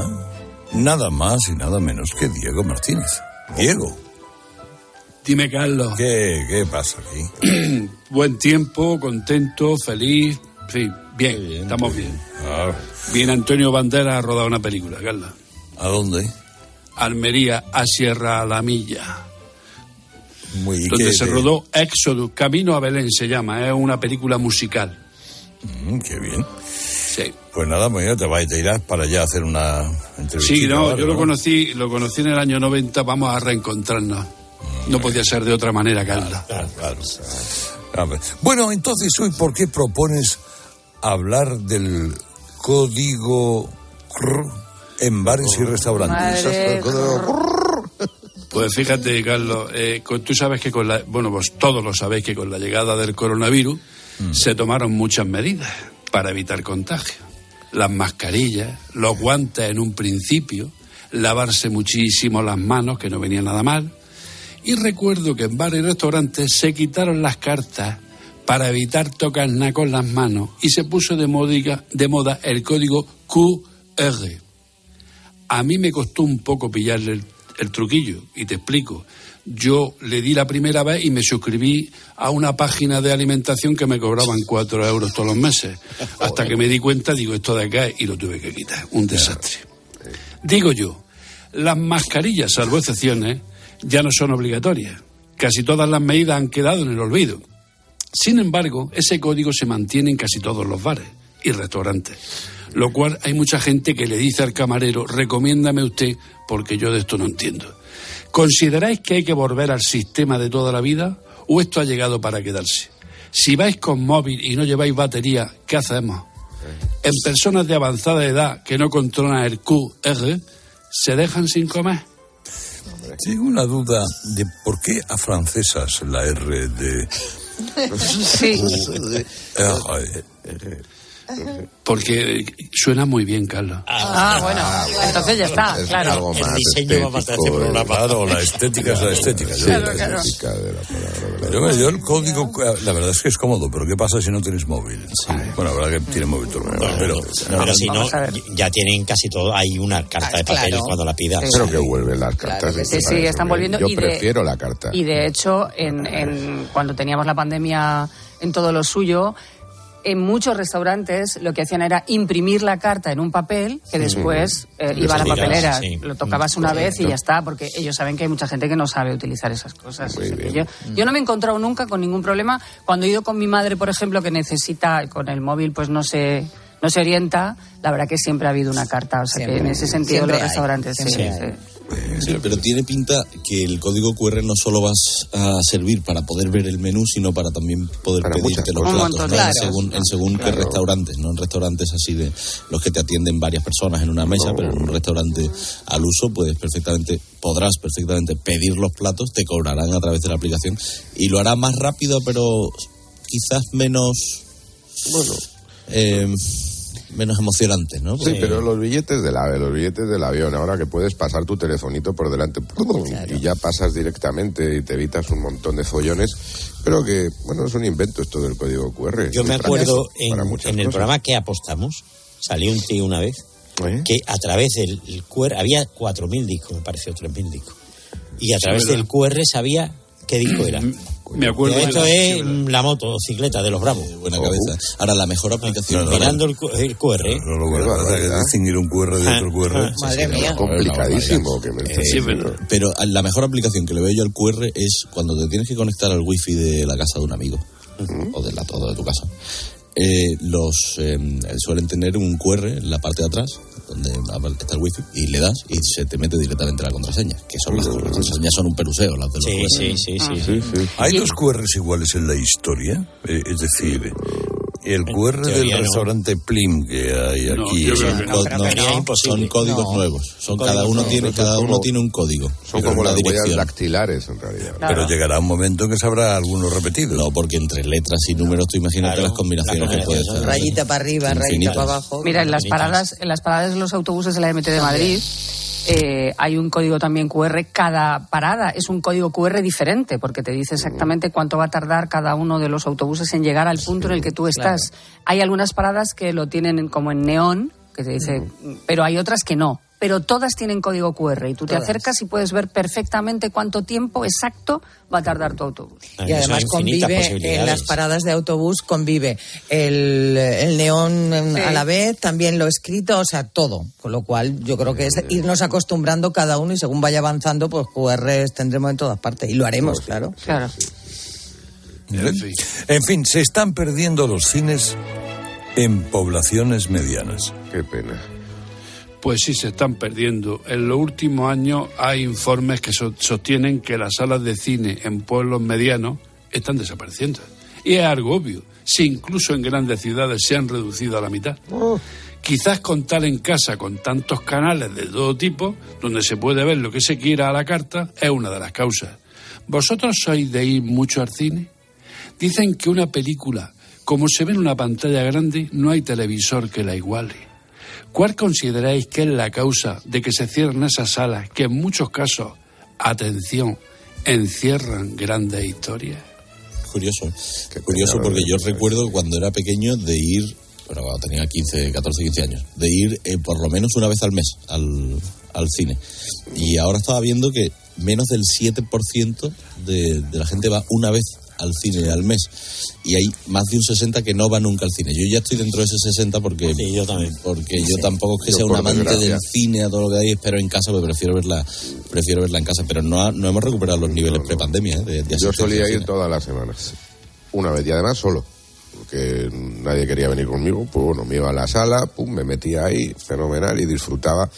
Speaker 29: nada más y nada menos que Diego Martínez. Diego.
Speaker 47: Dime, Carlos.
Speaker 29: ¿Qué, qué pasa aquí?
Speaker 47: Buen tiempo, contento, feliz. En fin, bien, estamos bien. Bien, Antonio Banderas ha rodado una película, Carlos.
Speaker 29: ¿A dónde?
Speaker 47: Almería, a Sierra a la Milla.
Speaker 29: Muy
Speaker 47: donde
Speaker 29: ¿qué
Speaker 47: se rodó Éxodo, Camino a Belén se llama, es una película musical.
Speaker 29: Mm, qué bien.
Speaker 47: Sí.
Speaker 29: Pues nada, mañana te, vas, te irás para allá a hacer una entrevista.
Speaker 47: Sí, no, yo lo conocí, lo conocí en el año 90, vamos a reencontrarnos. No podía ser de otra manera, Carlos.
Speaker 29: A ver. Bueno, entonces hoy, ¿por qué propones hablar del código en bares y restaurantes?
Speaker 47: Madre Pues fíjate, Carlos, eh, con- tú sabes que con la, bueno, vos todos lo sabéis que con la llegada del coronavirus se tomaron muchas medidas para evitar contagio. Las mascarillas, los guantes en un principio, lavarse muchísimo las manos, que no venía nada mal. Y recuerdo que en bares y restaurantes se quitaron las cartas para evitar tocar nada con las manos y se puso de, modiga- de moda el código QR. A mí me costó un poco pillarle el, el truquillo, y te explico. Yo le di la primera vez y me suscribí a una página de alimentación que me cobraban cuatro euros todos los meses. Hasta que me di cuenta, digo, esto de acá, y lo tuve que quitar. Un desastre. Digo yo, las mascarillas, salvo excepciones, ya no son obligatorias. Casi todas las medidas han quedado en el olvido. Sin embargo, ese código se mantiene en casi todos los bares y restaurantes. Lo cual hay mucha gente que le dice al camarero, recomiéndame usted, porque yo de esto no entiendo. ¿Consideráis que hay que volver al sistema de toda la vida o esto ha llegado para quedarse? Si vais con móvil y no lleváis batería, ¿qué hacemos? En personas de avanzada edad que no controlan el QR, ¿se dejan sin comer?
Speaker 29: Tengo una duda de por qué a francesas la R de...
Speaker 46: Sí.
Speaker 47: Porque suena muy bien, Carlos.
Speaker 33: Ah, bueno, entonces ya está,
Speaker 30: Es
Speaker 33: claro.
Speaker 30: algo
Speaker 32: El
Speaker 30: más
Speaker 32: diseño va de este programa.
Speaker 29: Claro, la estética es la estética. sí.
Speaker 33: Claro,
Speaker 30: la
Speaker 33: claro.
Speaker 30: estética de la palabra.
Speaker 29: Pero bueno, yo el código, la verdad es que es cómodo, pero ¿qué pasa si no tienes móvil? Bueno, la verdad que tiene móvil todo el mundo, pero...
Speaker 32: Pero si no, ya tienen casi todo. Hay una carta de papel
Speaker 28: claro.
Speaker 32: cuando la pidas.
Speaker 30: Pero que vuelven las cartas.
Speaker 28: sí.
Speaker 33: Sí, sí, están
Speaker 30: bien.
Speaker 33: volviendo
Speaker 30: Yo
Speaker 33: y de-
Speaker 30: prefiero la carta.
Speaker 33: Y de hecho, en, en- cuando teníamos la pandemia en todo lo suyo, en muchos restaurantes lo que hacían era imprimir la carta en un papel que después eh, iba a la papelera.
Speaker 32: sí.
Speaker 33: Lo tocabas una vez y ya está, porque ellos saben que hay mucha gente que no sabe utilizar esas cosas. O sea, que yo, yo no me he encontrado nunca con ningún problema. Cuando he ido con mi madre, por ejemplo, que necesita, con el móvil, pues no se, no se orienta, la verdad que siempre ha habido una carta. O sea, que en ese sentido los
Speaker 28: hay,
Speaker 33: restaurantes sí,
Speaker 28: siempre
Speaker 33: sí.
Speaker 28: hay.
Speaker 48: Sí, pero tiene pinta que el código QR no solo va a servir para poder ver el menú, sino para también poder
Speaker 30: Para
Speaker 48: pedirte los platos,
Speaker 33: montón,
Speaker 48: ¿no?
Speaker 33: claro.
Speaker 48: En según, en según qué restaurantes, no en restaurantes así de los que te atienden varias personas en una mesa, pero en un restaurante al uso puedes perfectamente, podrás perfectamente pedir los platos, te cobrarán a través de la aplicación y lo hará más rápido, pero quizás menos,
Speaker 30: Bueno,
Speaker 48: eh, menos emocionante, ¿no?
Speaker 30: Sí, pero los billetes del AVE, los billetes del avión, ahora que puedes pasar tu telefonito por delante y ya pasas directamente y te evitas un montón de follones, pero que, bueno, es un invento esto del código QR.
Speaker 32: Yo me acuerdo en, el
Speaker 30: cosas.
Speaker 32: programa que apostamos, salió un tío una vez,
Speaker 30: ¿Eh?
Speaker 32: que a través del el QR, había 4.000 discos, me pareció, 3.000 discos. Y a través del QR sabía qué disco era.
Speaker 47: Me acuerdo
Speaker 32: Esto
Speaker 47: la-
Speaker 32: es mm, la motocicleta de los Bravos.
Speaker 48: Buena cabeza. Ahora, la mejor aplicación...
Speaker 29: no, no,
Speaker 32: Mirando el, cu- el QR.
Speaker 29: No lo
Speaker 30: Qué
Speaker 29: es
Speaker 30: barbaridad.
Speaker 29: distinguir un QR de otro QR.
Speaker 28: Madre mía.
Speaker 30: Complicadísimo que me estés
Speaker 47: Sí, pero-
Speaker 48: Pero a- la mejor aplicación que le veo yo al QR es cuando te tienes que conectar al wifi de la casa de un amigo o de la todo de tu casa. Eh, los eh, suelen tener un QR en la parte de atrás donde está el wifi y le das y se te mete directamente la contraseña que son las, las contraseñas son un peruseo las de los
Speaker 32: Sí,
Speaker 48: QR.
Speaker 32: sí, sí, sí.
Speaker 30: Sí, sí.
Speaker 29: ¿Hay dos QRs iguales en la historia? Eh, es decir, el QR del restaurante Plim que hay aquí.
Speaker 47: no.
Speaker 48: No, son códigos
Speaker 28: No.
Speaker 48: nuevos son
Speaker 32: Son
Speaker 48: cada uno
Speaker 32: nuevos.
Speaker 48: tiene cada uno
Speaker 30: como-
Speaker 48: tiene un código
Speaker 30: Son como las huellas dactilares, en realidad.
Speaker 29: Pero llegará un momento que sabrá algunos repetidos.
Speaker 48: no porque entre letras y números tú imagínate
Speaker 32: Claro,
Speaker 48: las combinaciones que puedes hacer
Speaker 28: Rayita para arriba, rayita para abajo.
Speaker 33: Mira, en las paradas, en las paradas de los autobuses de la MT de Madrid eh, hay un código también QR. Cada parada es un código QR diferente, porque te dice exactamente cuánto va a tardar cada uno de los autobuses en llegar al punto en el que tú estás. Hay algunas paradas que lo tienen en- como en neón, que te dice, pero hay otras que no. Pero todas tienen código QR y tú te acercas y puedes ver perfectamente cuánto tiempo exacto va a tardar tu autobús.
Speaker 28: Y además convive en las paradas de autobús, convive el, el neón
Speaker 33: Sí.
Speaker 28: a la vez, también lo escrito, o sea, todo. Con lo cual yo creo que es irnos acostumbrando cada uno y según vaya avanzando, pues QRs tendremos en todas partes. Y lo haremos, claro.
Speaker 33: Claro.
Speaker 47: En fin,
Speaker 29: se están perdiendo los cines en poblaciones medianas.
Speaker 30: Qué pena.
Speaker 47: Pues sí, se están perdiendo. En los últimos años hay informes que so- sostienen que las salas de cine en pueblos medianos están desapareciendo. Y es algo obvio. Si incluso en grandes ciudades se han reducido a la mitad. Quizás contar en casa con tantos canales de todo tipo, donde se puede ver lo que se quiera a la carta, es una de las causas. ¿Vosotros sois de ir mucho al cine? Dicen que una película, como se ve en una pantalla grande, no hay televisor que la iguale. ¿Cuál consideráis que es la causa de que se cierren esas salas que en muchos casos, atención, encierran grandes historias?
Speaker 48: Curioso. Curioso porque yo recuerdo cuando era pequeño de ir, bueno, cuando tenía 15, 14, 15 años, de ir eh, por lo menos una vez al mes al, al cine. Y ahora estaba viendo que menos del 7% de, de la gente va una vez al cine al mes. Y hay más de un 60 que no va nunca al cine. Yo ya estoy dentro de ese 60 porque
Speaker 32: yo también.
Speaker 48: porque yo tampoco es que
Speaker 30: Yo
Speaker 48: sea un amante del cine a todo lo que hay, espero en casa, pero prefiero verla prefiero verla en casa, pero no, ha- no hemos recuperado los niveles prepandemia ¿eh? de, de
Speaker 30: Yo solía ir todas las semanas. Una vez y además solo. Porque nadie quería venir conmigo. Pues bueno, me iba a la sala, pum, me metía ahí, fenomenal, y disfrutaba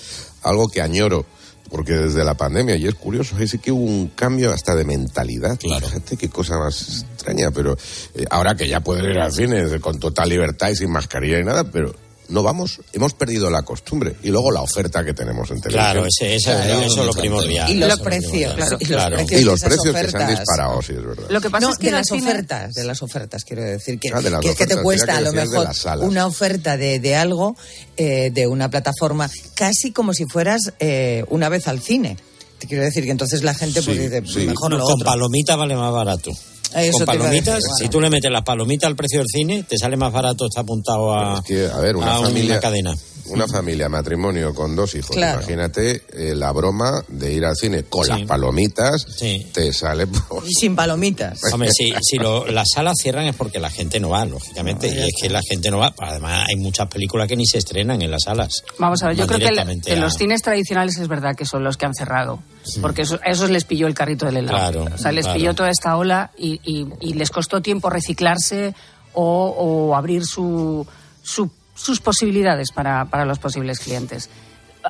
Speaker 30: algo que añoro. Porque desde la pandemia, y es curioso, ahí sí que hubo un cambio hasta de mentalidad.
Speaker 48: Claro.
Speaker 30: Fíjate qué cosa más extraña, pero eh, ahora que ya pueden ir al cine con total libertad y sin mascarilla y nada, pero no vamos, hemos perdido la costumbre. Y luego la oferta que tenemos en televisión.
Speaker 32: Claro, ese-
Speaker 30: Claro,
Speaker 32: eso es lo primordial.
Speaker 28: Y
Speaker 32: Eso
Speaker 28: los precios, claro, y los
Speaker 32: Claro.
Speaker 28: precios
Speaker 30: Y los precios que se han disparado, sí, es verdad.
Speaker 33: Lo que pasa
Speaker 28: no,
Speaker 33: es que
Speaker 28: de las ofertas, de las ofertas, quiero decir que,
Speaker 30: Ah, de las
Speaker 28: que, que te cuesta a lo mejor una oferta de, de algo, eh, de una plataforma, casi como si fueras eh, una vez al cine. Te quiero decir que entonces la gente pues dice,
Speaker 32: sí.
Speaker 28: mejor
Speaker 32: No,
Speaker 28: lo
Speaker 32: con
Speaker 28: otro.
Speaker 32: palomitas vale más barato.
Speaker 28: Eso
Speaker 32: con palomitas,
Speaker 28: decir,
Speaker 32: si tú le metes las palomitas al precio del cine, te sale más barato, está apuntado a,
Speaker 30: Es que, a ver, una
Speaker 32: a
Speaker 30: familia.
Speaker 32: cadena.
Speaker 30: Una familia, matrimonio con dos hijos.
Speaker 28: Claro.
Speaker 30: Imagínate eh, la broma de ir al cine con
Speaker 32: Sí.
Speaker 30: las palomitas.
Speaker 32: Sí.
Speaker 30: Te sale. por-
Speaker 28: Y sin palomitas.
Speaker 32: Hombre, si, si lo- las salas cierran es porque la gente no va, lógicamente. y es que la gente no va. Además, hay muchas películas que ni se estrenan en las salas.
Speaker 33: Vamos a ver, yo creo que, el-
Speaker 32: a-
Speaker 33: los cines tradicionales es verdad que son los que han cerrado, porque eso, a esos les pilló el carrito del helado.
Speaker 32: Claro,
Speaker 33: o sea, les
Speaker 32: claro.
Speaker 33: pilló toda esta ola y, y- y les costó tiempo reciclarse o, o abrir su, su- sus posibilidades para, para los posibles clientes.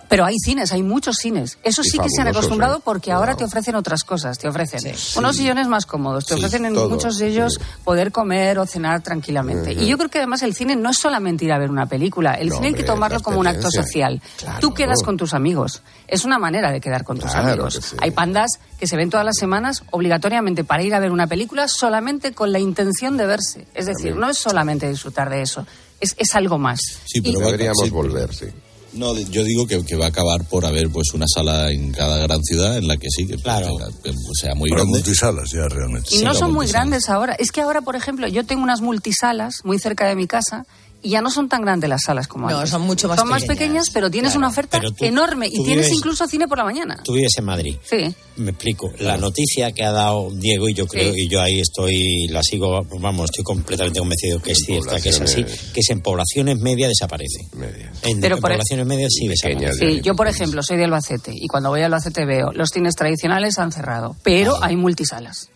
Speaker 33: Pero hay cines, hay muchos cines. Eso
Speaker 30: Y
Speaker 33: sí que se han acostumbrado
Speaker 30: ¿eh?
Speaker 33: porque ahora te ofrecen otras cosas. Te ofrecen unos sillones más cómodos, te
Speaker 30: Sí,
Speaker 33: ofrecen en
Speaker 30: todo,
Speaker 33: muchos de ellos poder comer o cenar tranquilamente. Y yo creo que además el cine no es solamente ir a ver una película, el
Speaker 30: No,
Speaker 33: cine hay que tomarlo como un acto social.
Speaker 30: Claro.
Speaker 33: Tú quedas con tus amigos. Es una manera de quedar con tus amigos. Hay pandas que se ven todas las semanas obligatoriamente para ir a ver una película solamente con la intención de verse. Es decir, no es solamente disfrutar de eso, es, es algo más.
Speaker 48: Sí,
Speaker 33: Y-
Speaker 48: pero va-
Speaker 30: Deberíamos
Speaker 48: sí,
Speaker 30: volver, sí.
Speaker 48: No, yo digo que, que va a acabar por haber pues una sala en cada gran ciudad en la que sí, que,
Speaker 32: Claro.
Speaker 48: tenga- que sea muy
Speaker 29: Para
Speaker 48: grande.
Speaker 29: multisalas ya realmente.
Speaker 33: Y
Speaker 48: Sí,
Speaker 33: no son muy grandes ahora. Es que ahora, por ejemplo, yo tengo unas multisalas muy cerca de mi casa y ya no son tan grandes las salas como
Speaker 28: No,
Speaker 33: antes.
Speaker 28: son mucho más
Speaker 33: Son más
Speaker 28: pequeñas.
Speaker 33: pequeñas, pero tienes
Speaker 32: Claro,
Speaker 33: una oferta
Speaker 32: tú-
Speaker 33: enorme
Speaker 32: tú
Speaker 33: y tienes
Speaker 32: vives-
Speaker 33: incluso cine por la mañana.
Speaker 32: Tú vives en Madrid.
Speaker 33: Sí.
Speaker 32: Me explico. La noticia que ha dado Diego, y yo creo,
Speaker 33: Sí.
Speaker 32: y yo ahí estoy, la sigo, vamos, estoy completamente convencido que es cierta, que es así, que es en poblaciones medias desaparece.
Speaker 30: Medias.
Speaker 32: En,
Speaker 33: Pero
Speaker 32: en
Speaker 33: por-
Speaker 32: poblaciones medias sí desaparece.
Speaker 33: Sí, yo por ejemplo soy de Albacete y cuando voy a Albacete veo los cines tradicionales han cerrado, pero hay multisalas.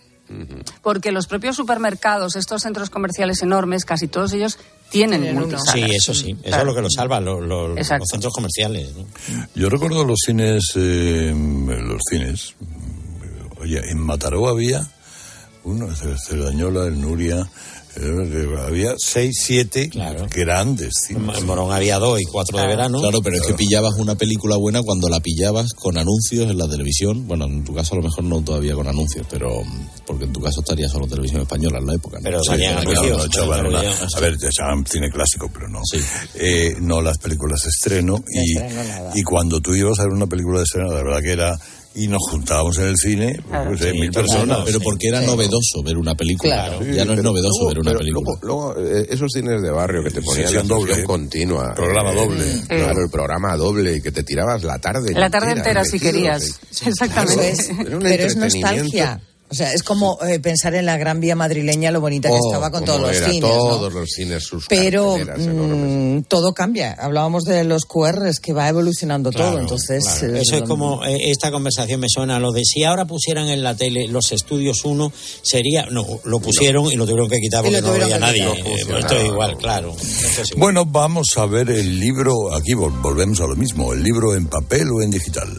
Speaker 33: Porque los propios supermercados, estos centros comerciales enormes, casi todos ellos tienen multisalas.
Speaker 32: Sí, eso sí. Eso
Speaker 33: Claro.
Speaker 32: es lo que lo salva, lo- lo- los centros comerciales. ¿no?
Speaker 29: Yo recuerdo los cines, eh, los cines. eh, Oye, en Mataró había uno, Cerdañola, el Nuria, había seis, siete
Speaker 32: Claro.
Speaker 29: grandes cines.
Speaker 32: En Morón había dos y cuatro de verano.
Speaker 48: Claro, pero es que pillabas una película buena cuando la pillabas con anuncios en la televisión. Bueno, en tu caso a lo mejor no todavía con anuncios, pero porque en tu caso estaría solo televisión española en la época. ¿no?
Speaker 32: Pero
Speaker 48: Sí,
Speaker 32: salían
Speaker 48: claro,
Speaker 32: anuncios.
Speaker 29: no, a ver, te echaban cine clásico, pero no.
Speaker 48: Sí.
Speaker 29: Eh, no las películas de estreno. Y,
Speaker 28: estreno
Speaker 29: y cuando tú ibas a ver una película de estreno, la verdad que era. Y nos juntábamos en el cine,
Speaker 33: Claro.
Speaker 29: pues,
Speaker 32: Sí,
Speaker 29: mil personas.
Speaker 48: Pero porque era
Speaker 28: Sí.
Speaker 48: novedoso ver una película.
Speaker 28: Claro.
Speaker 48: Ya no es novedoso
Speaker 30: luego-
Speaker 48: ver una película.
Speaker 30: Luego, luego, eh, esos cines de barrio que te ponían la
Speaker 29: doble.
Speaker 30: continua.
Speaker 29: Programa
Speaker 30: eh,
Speaker 29: doble.
Speaker 30: Claro, el programa doble y que te tirabas la tarde
Speaker 33: La tarde entera si querías.
Speaker 30: sí.
Speaker 33: Exactamente.
Speaker 28: Pero es nostalgia. O sea, es como eh, pensar en la Gran Vía madrileña, lo bonita que
Speaker 30: Oh,
Speaker 28: estaba con todos los cines. ¿no?
Speaker 30: Todos los cines, sus
Speaker 28: Pero mm, todo cambia. Hablábamos de los QRs que va evolucionando todo. Entonces,
Speaker 32: claro.
Speaker 28: eh,
Speaker 32: Eso es como, eh, esta conversación me suena a lo de si ahora pusieran en la tele los estudios 1, sería, no, lo pusieron y lo tuvieron que quitar porque no lo veía nadie. Eh,
Speaker 30: No
Speaker 32: pues esto es igual, claro. Esto es igual.
Speaker 29: Bueno, vamos a ver el libro, aquí vol- volvemos a lo mismo, el libro en papel o en digital.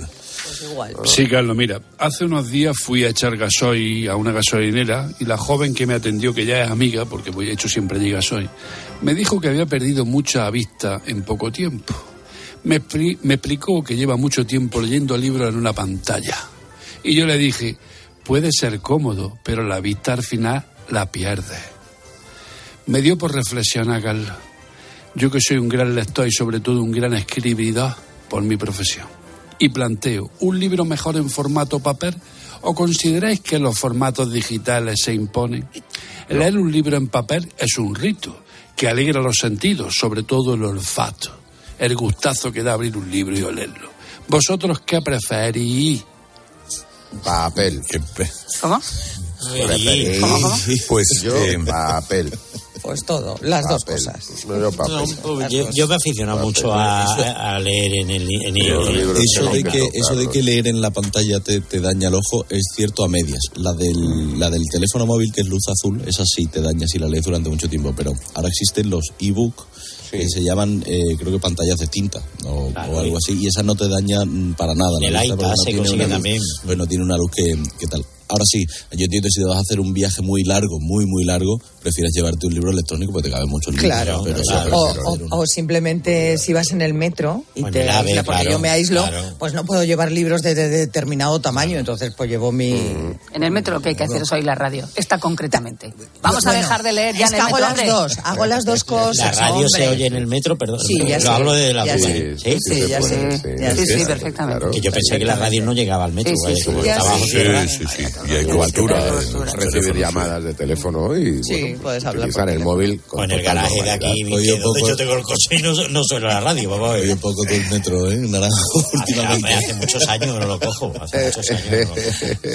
Speaker 47: Sí, Carlos, mira, hace unos días fui a echar gasoil a una gasolinera y la joven que me atendió, que ya es amiga, porque voy hecho siempre allí gasoil, me dijo que había perdido mucha vista en poco tiempo. Me, me explicó que lleva mucho tiempo leyendo libros en una pantalla. Y yo le dije, puede ser cómodo, pero la vista al final la pierde. Me dio por reflexionar, Carlos. Yo que soy un gran lector y sobre todo un gran escribidor por mi profesión. Y planteo, ¿un libro mejor en formato papel o consideráis que los formatos digitales se imponen? Leer un libro en papel es un rito que alegra los sentidos, sobre todo el olfato, el gustazo que da abrir un libro y olerlo. ¿Vosotros qué preferís?
Speaker 30: Papel.
Speaker 33: ¿Cómo?
Speaker 30: Preferís.
Speaker 33: ¿Cómo, cómo?
Speaker 29: Pues
Speaker 30: Yo,
Speaker 29: eh,
Speaker 30: papel.
Speaker 28: Pues todo, las dos cosas.
Speaker 30: Yo, papel.
Speaker 32: No, yo, yo me
Speaker 30: Papel.
Speaker 32: mucho a, leer en el, en
Speaker 48: Eso de,
Speaker 30: que
Speaker 48: que, eso de que leer en la pantalla te, te daña el ojo es cierto a medias. La del, la del teléfono móvil, que es luz azul, esa sí te daña si la lees durante mucho tiempo. Pero ahora existen los ebook que se llaman, eh, creo que pantallas de tinta o,
Speaker 32: Claro,
Speaker 48: o algo así. Y esas no te dañan para nada.
Speaker 32: El iPad se
Speaker 48: tiene
Speaker 32: consigue también.
Speaker 48: Bueno, tiene una luz que, que tal. Ahora sí, yo entiendo si te vas a hacer un viaje muy largo, muy, muy largo, prefieres llevarte un libro electrónico porque te caben muchos libros.
Speaker 28: Claro,
Speaker 48: pero
Speaker 28: claro.
Speaker 48: es
Speaker 28: O, o- o simplemente si vas en el metro y te
Speaker 48: el AVE,
Speaker 28: porque
Speaker 48: claro,
Speaker 28: yo me aíslo,
Speaker 48: claro.
Speaker 28: pues no puedo llevar libros de, de determinado tamaño, entonces pues llevo mi...
Speaker 33: En el metro lo que hay que hacer es oír la radio. Esta concretamente. Vamos a
Speaker 28: Bueno,
Speaker 33: dejar de leer ya
Speaker 28: es
Speaker 33: en el
Speaker 28: hago
Speaker 33: metro,
Speaker 28: las
Speaker 33: hombre.
Speaker 28: dos, hago las dos cosas,
Speaker 32: La radio
Speaker 28: hombre.
Speaker 32: se oye en el metro, perdón.
Speaker 28: Sí, ya
Speaker 32: lo
Speaker 28: sé,
Speaker 32: hablo de la
Speaker 28: ya sé.
Speaker 32: ¿Sí?
Speaker 28: Sí, ya
Speaker 33: Sí, sí, perfectamente.
Speaker 32: Que yo pensé que la radio no llegaba al metro.
Speaker 33: Sí, sí,
Speaker 32: vaya,
Speaker 33: sí, sí.
Speaker 29: Sí, sí, sí. Y hay cobertura.
Speaker 30: recibir llamadas de teléfono y
Speaker 28: Sí, puedes hablar
Speaker 30: utilizar el móvil con
Speaker 32: O en el garaje de aquí, que donde yo tengo el coche y no, no suena la radio, vamos a ver.
Speaker 48: Oye, poco todo el metro, ¿eh? Naranjo, últimamente.
Speaker 32: Hace muchos años que no lo cojo. Hace muchos años que no lo cojo.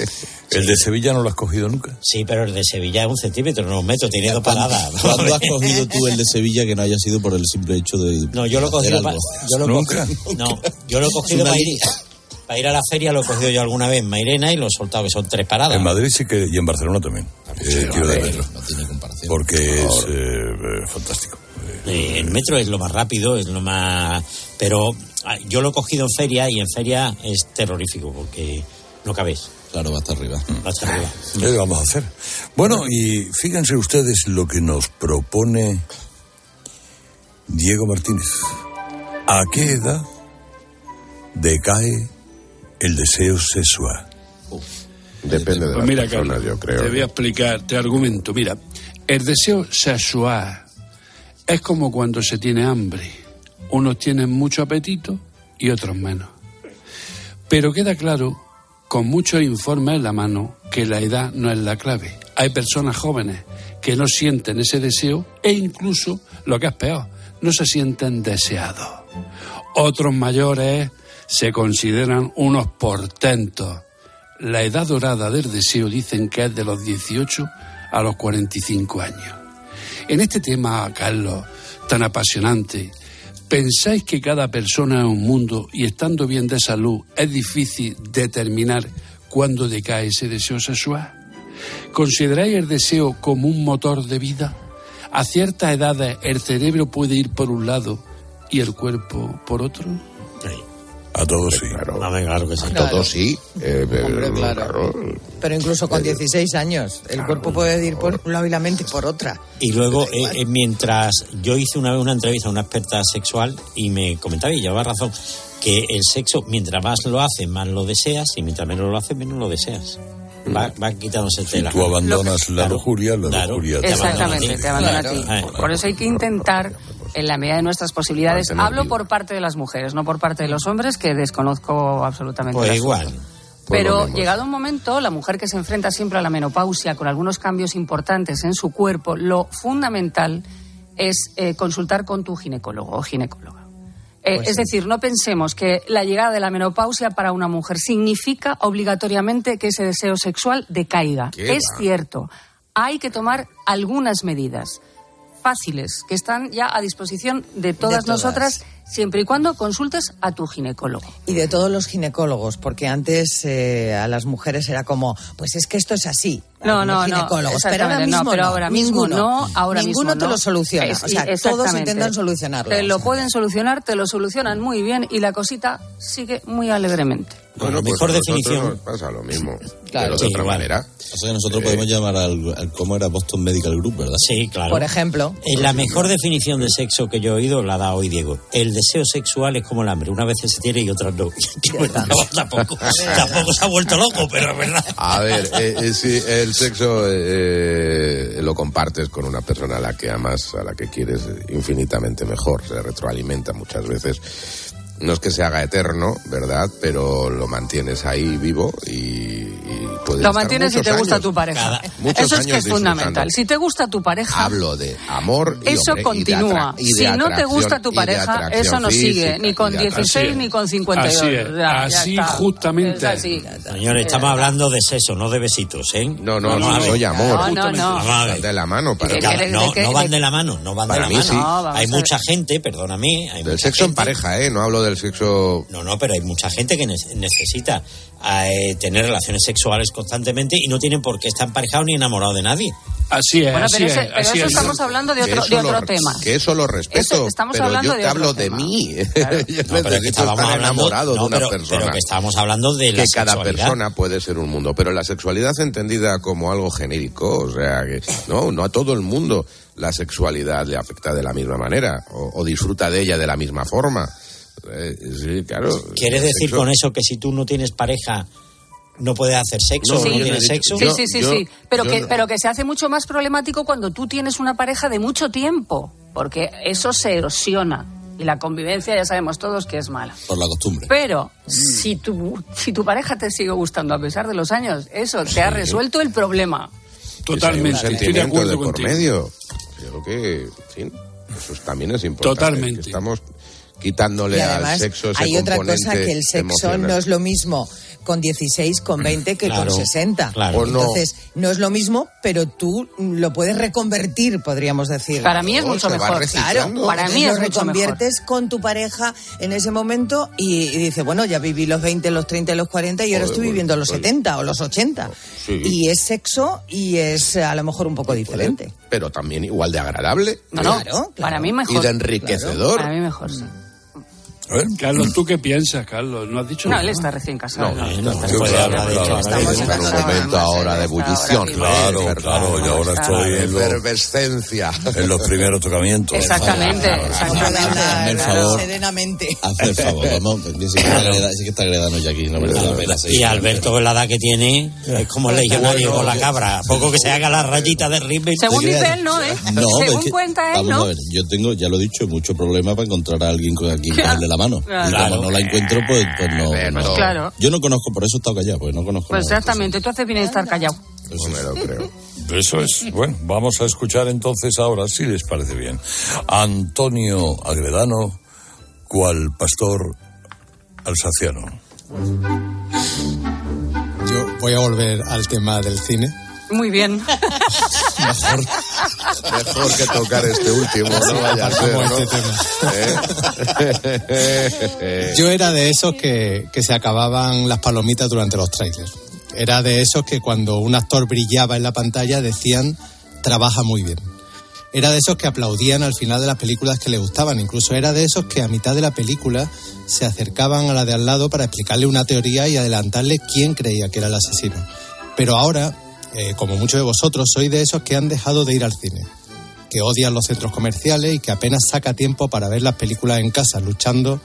Speaker 29: ¿El de Sevilla no lo has cogido nunca?
Speaker 32: Sí, pero el de Sevilla es un centímetro, no un metro, tiene dos paradas.
Speaker 48: ¿Cuándo has cogido tú el de Sevilla que no haya sido por el simple hecho de
Speaker 32: No, yo lo he cogido, yo lo
Speaker 48: ¿Nunca?
Speaker 32: cogido- no, yo lo he cogido para ir. Para ir a la feria, lo he cogido yo alguna vez en Mairena y lo he soltado, que son tres paradas.
Speaker 29: En Madrid sí que y en Barcelona también. Eh, tiro de metro.
Speaker 48: No tiene comparación.
Speaker 29: Porque es eh, eh, fantástico.
Speaker 32: Eh, el metro es lo más rápido, es lo más... Pero ah, yo lo he cogido en feria y en feria es terrorífico porque no cabes.
Speaker 48: Claro, va hasta arriba.
Speaker 32: Va hasta arriba.
Speaker 29: ¿Qué vamos a hacer? Bueno, y fíjense ustedes lo que nos propone Diego Martínez. ¿A qué edad decae el deseo sexual?
Speaker 30: Depende de
Speaker 47: Pues
Speaker 30: las
Speaker 47: mira,
Speaker 30: personas,
Speaker 47: Carlos,
Speaker 30: yo creo.
Speaker 47: te voy a explicar, te argumento. Mira, el deseo sexual es como cuando se tiene hambre. Unos tienen mucho apetito y otros menos. Pero queda claro, con muchos informes en la mano, que la edad no es la clave. Hay personas jóvenes que no sienten ese deseo e incluso, lo que es peor, no se sienten deseados. Otros mayores se consideran unos portentos. La edad dorada del deseo dicen que es de los 18 a los 45 años. En este tema, Carlos, tan apasionante, ¿pensáis que cada persona es un mundo y estando bien de salud es difícil determinar cuándo decae ese deseo sexual? ¿Consideráis el deseo como un motor de vida? A ciertas edades el cerebro puede ir por un lado y el cuerpo por otro.
Speaker 29: A todos sí.
Speaker 30: Claro.
Speaker 32: claro que sí.
Speaker 30: A todos sí. eh, pero,
Speaker 28: Hombre, claro. Pero incluso con 16 años, el cuerpo puede ir por un lado y la mente por otra.
Speaker 32: Y luego, eh, eh, mientras yo hice una vez una entrevista a una experta sexual y me comentaba, y llevaba razón, que el sexo, mientras más lo haces, más lo deseas, y mientras menos lo haces, menos lo deseas. Va, va quitándose el
Speaker 29: Si
Speaker 32: tela.
Speaker 29: tú abandonas la
Speaker 32: Claro,
Speaker 29: lujuria, la
Speaker 32: claro.
Speaker 29: lujuria te
Speaker 33: Exactamente, te abandona a ti.
Speaker 32: Eh,
Speaker 33: Por eso hay que intentar, en la medida de nuestras posibilidades, hablo
Speaker 30: vivo.
Speaker 33: por parte de las mujeres, no por parte de los hombres, que desconozco absolutamente.
Speaker 32: Pues igual.
Speaker 30: Pues
Speaker 33: Pero llegado un momento, la mujer que se enfrenta siempre a la menopausia con algunos cambios importantes en su cuerpo, lo fundamental es eh, consultar con tu ginecólogo o ginecóloga. Eh,
Speaker 28: Pues
Speaker 33: es decir, no pensemos que la llegada de la menopausia para una mujer significa obligatoriamente que ese deseo sexual decaiga.
Speaker 30: ¿Qué
Speaker 33: Es
Speaker 30: va?
Speaker 33: cierto, hay que tomar algunas medidas fáciles que están ya a disposición de todas,
Speaker 28: todas.
Speaker 33: nosotras siempre y cuando consultes a tu ginecólogo.
Speaker 28: Y de todos los ginecólogos, porque antes eh, a las mujeres era como, pues es que esto es así.
Speaker 33: No, no, no,
Speaker 28: ginecólogos, pero ahora
Speaker 33: exactamente, no,
Speaker 28: mismo
Speaker 33: pero
Speaker 28: no,
Speaker 33: ahora mismo
Speaker 28: ninguno.
Speaker 33: no, ahora
Speaker 28: Ninguno
Speaker 33: mismo
Speaker 28: te
Speaker 33: no.
Speaker 28: lo soluciona.
Speaker 33: Es-
Speaker 28: o sea, todos intentan solucionarlo.
Speaker 33: Te lo pueden solucionar, te lo solucionan muy bien y la cosita sigue muy alegremente.
Speaker 30: Bueno, pues
Speaker 32: mejor definición.
Speaker 30: pasa lo mismo.
Speaker 28: Claro.
Speaker 30: pero de
Speaker 32: Sí,
Speaker 30: otra
Speaker 32: igual.
Speaker 30: manera.
Speaker 48: O sea nosotros podemos llamar al, al- ¿Cómo era? Boston Medical Group, ¿verdad?
Speaker 32: Sí, claro.
Speaker 28: Por ejemplo.
Speaker 32: Eh, la mejor definición de sexo que yo he oído la da hoy Diego. El deseo sexual es como el hambre. Una vez se tiene y otras no. Tampoco, tampoco se ha vuelto loco, pero es verdad.
Speaker 30: A ver, eh, eh, si el sexo eh, lo compartes con una persona a la que amas, a la que quieres infinitamente mejor, se retroalimenta muchas veces. No es que se haga eterno, ¿verdad? Pero lo mantienes ahí vivo y, y puedes
Speaker 33: Lo
Speaker 30: estar
Speaker 33: mantienes si te gusta tu pareja. Eso es que es fundamental. Si te gusta tu pareja,
Speaker 30: Hablo de amor y
Speaker 33: eso
Speaker 30: hombre, y de
Speaker 33: continúa.
Speaker 30: y de
Speaker 33: si no te gusta tu pareja, eso no sigue, ni con
Speaker 30: y de
Speaker 33: 16
Speaker 47: atracción.
Speaker 33: ni con 52.
Speaker 47: Así es,
Speaker 33: Ya, ya
Speaker 47: así justamente.
Speaker 33: Es así.
Speaker 32: Señores, estamos hablando de sexo, no de besitos, ¿eh?
Speaker 30: No, no, no,
Speaker 32: ver.
Speaker 30: soy amor.
Speaker 33: No, no, no.
Speaker 30: De la mano para
Speaker 33: ¿De
Speaker 30: mí.
Speaker 33: qué-
Speaker 32: Claro,
Speaker 33: de
Speaker 32: no, no van
Speaker 33: de-
Speaker 32: la mano, no van
Speaker 30: Para
Speaker 32: de la
Speaker 30: mí sí.
Speaker 32: mano.
Speaker 33: No, vamos
Speaker 32: hay mucha gente, perdóname. Hay
Speaker 30: Del
Speaker 32: mucha
Speaker 30: sexo en pareja, ¿eh? No hablo del sexo...
Speaker 32: No, no, pero hay mucha gente que ne- necesita eh, tener relaciones sexuales constantemente y no tienen por qué estar emparejado ni enamorado de nadie.
Speaker 47: Así es,
Speaker 33: Bueno,
Speaker 47: así
Speaker 33: pero,
Speaker 47: es.
Speaker 33: ese- pero
Speaker 47: así
Speaker 33: eso
Speaker 47: es.
Speaker 33: estamos hablando de otro,
Speaker 30: eso
Speaker 33: de otro tema.
Speaker 30: Que eso lo respeto,
Speaker 33: Eso, estamos
Speaker 30: pero
Speaker 33: hablando
Speaker 30: yo
Speaker 33: de
Speaker 30: te
Speaker 33: otro
Speaker 30: hablo de mí. yo
Speaker 32: No, pero es que
Speaker 30: necesito
Speaker 32: estábamos
Speaker 30: estar
Speaker 32: hablando-
Speaker 30: enamorado
Speaker 32: no,
Speaker 30: de una
Speaker 32: pero-
Speaker 30: persona.
Speaker 32: pero que estábamos hablando de la
Speaker 30: que cada
Speaker 32: sexualidad.
Speaker 30: persona puede ser un mundo, pero la sexualidad entendida como algo genérico, o sea, que no, no a todo el mundo la sexualidad le afecta de la misma manera o, o disfruta de ella de la misma forma. Eh, sí, claro.
Speaker 32: ¿Quieres decir
Speaker 30: sexo-
Speaker 32: con eso que si tú no tienes pareja no puedes hacer sexo
Speaker 30: No,
Speaker 32: tienes
Speaker 30: dicho-
Speaker 32: sexo?
Speaker 33: Sí, sí, sí,
Speaker 30: yo-
Speaker 33: sí. Pero que,
Speaker 30: no-
Speaker 33: pero que se hace mucho más problemático cuando tú tienes una pareja de mucho tiempo, porque eso se erosiona. Y la convivencia ya sabemos todos que es mala.
Speaker 48: Por la costumbre.
Speaker 33: Pero si tu, si tu pareja te sigue gustando a pesar de los años, eso te ha resuelto el problema.
Speaker 47: Totalmente,
Speaker 30: un
Speaker 47: estoy de acuerdo
Speaker 30: de por
Speaker 47: contigo.
Speaker 30: medio. Creo que, sí, eso es- también es importante.
Speaker 47: Totalmente.
Speaker 30: que estamos quitándole
Speaker 28: Y
Speaker 30: al
Speaker 28: además
Speaker 30: sexo ese
Speaker 28: hay otra cosa que el sexo
Speaker 30: emocional.
Speaker 28: no es lo mismo con 16, con 20 que
Speaker 30: Claro,
Speaker 28: con 60.
Speaker 30: claro.
Speaker 28: Entonces, no es lo mismo, pero tú lo puedes reconvertir, podríamos decir.
Speaker 33: Para mí es mucho mejor. Claro, para mí es
Speaker 28: lo
Speaker 33: mucho mejor.
Speaker 28: reconviertes con tu pareja en ese momento y, y dices, bueno, ya viví los 20, los 30 y los 40 y ahora estoy viviendo los
Speaker 30: bueno,
Speaker 28: 70 o los 80.
Speaker 30: Sí.
Speaker 28: Y es sexo y es eh, a lo mejor un poco diferente.
Speaker 30: Pero también igual de agradable.
Speaker 33: No, no,
Speaker 28: Claro,
Speaker 33: para mí mejor.
Speaker 30: Y de enriquecedor.
Speaker 33: Para mí mejor, sí.
Speaker 47: Carlos, ¿tú qué piensas, Carlos? ¿No has dicho
Speaker 33: No, él está recién casado.
Speaker 30: No,
Speaker 33: no,
Speaker 30: no,
Speaker 33: está
Speaker 30: yo claro, claro, en un momento ahora de ebullición.
Speaker 29: Claro, claro, y ahora estoy en,
Speaker 30: Efervescencia.
Speaker 29: en los primeros tocamientos.
Speaker 33: Exactamente,
Speaker 48: Hazme
Speaker 33: exactamente.
Speaker 48: el favor.
Speaker 28: Serenamente.
Speaker 48: Hazme el favor, vamos. Sí que está agredano ya aquí, la pena.
Speaker 32: Y Alberto, con la edad que tiene, es como el legionario con la cabra. A poco que se haga la rayita de rímel.
Speaker 33: Según dice él, no, ¿eh? Según cuenta él,
Speaker 48: vamos
Speaker 33: ¿no?
Speaker 48: a ver, yo tengo, ya lo he dicho, mucho problema para encontrar a alguien con a quien
Speaker 33: Claro.
Speaker 48: cogerle la mano.
Speaker 33: Claro.
Speaker 48: Y como no la encuentro, pues, pues no, no.
Speaker 33: Claro.
Speaker 48: Yo no conozco, por eso he estado callado, porque no conozco.
Speaker 33: Pues exactamente, tú haces bien en estar callado.
Speaker 30: No me lo creo.
Speaker 29: Eso es. Bueno, vamos a escuchar entonces ahora, si les parece bien, a Antonio Agredano, cual pastor alsaciano.
Speaker 49: Yo voy a volver al tema del cine.
Speaker 33: Muy bien.
Speaker 30: Mejor, mejor que tocar este último, no vaya a ser,
Speaker 49: este
Speaker 30: Eh,
Speaker 49: Yo era de esos que, que se acababan las palomitas durante los trailers. Era de esos que cuando un actor brillaba en la pantalla decían, trabaja muy bien. Era de esos que aplaudían al final de las películas que le gustaban. Incluso era de esos que a mitad de la película se acercaban a la de al lado para explicarle una teoría y adelantarle quién creía que era el asesino. Pero ahora, eh, como muchos de vosotros, soy de esos que han dejado de ir al cine que odian los centros comerciales y que apenas saca tiempo para ver las películas en casa, luchando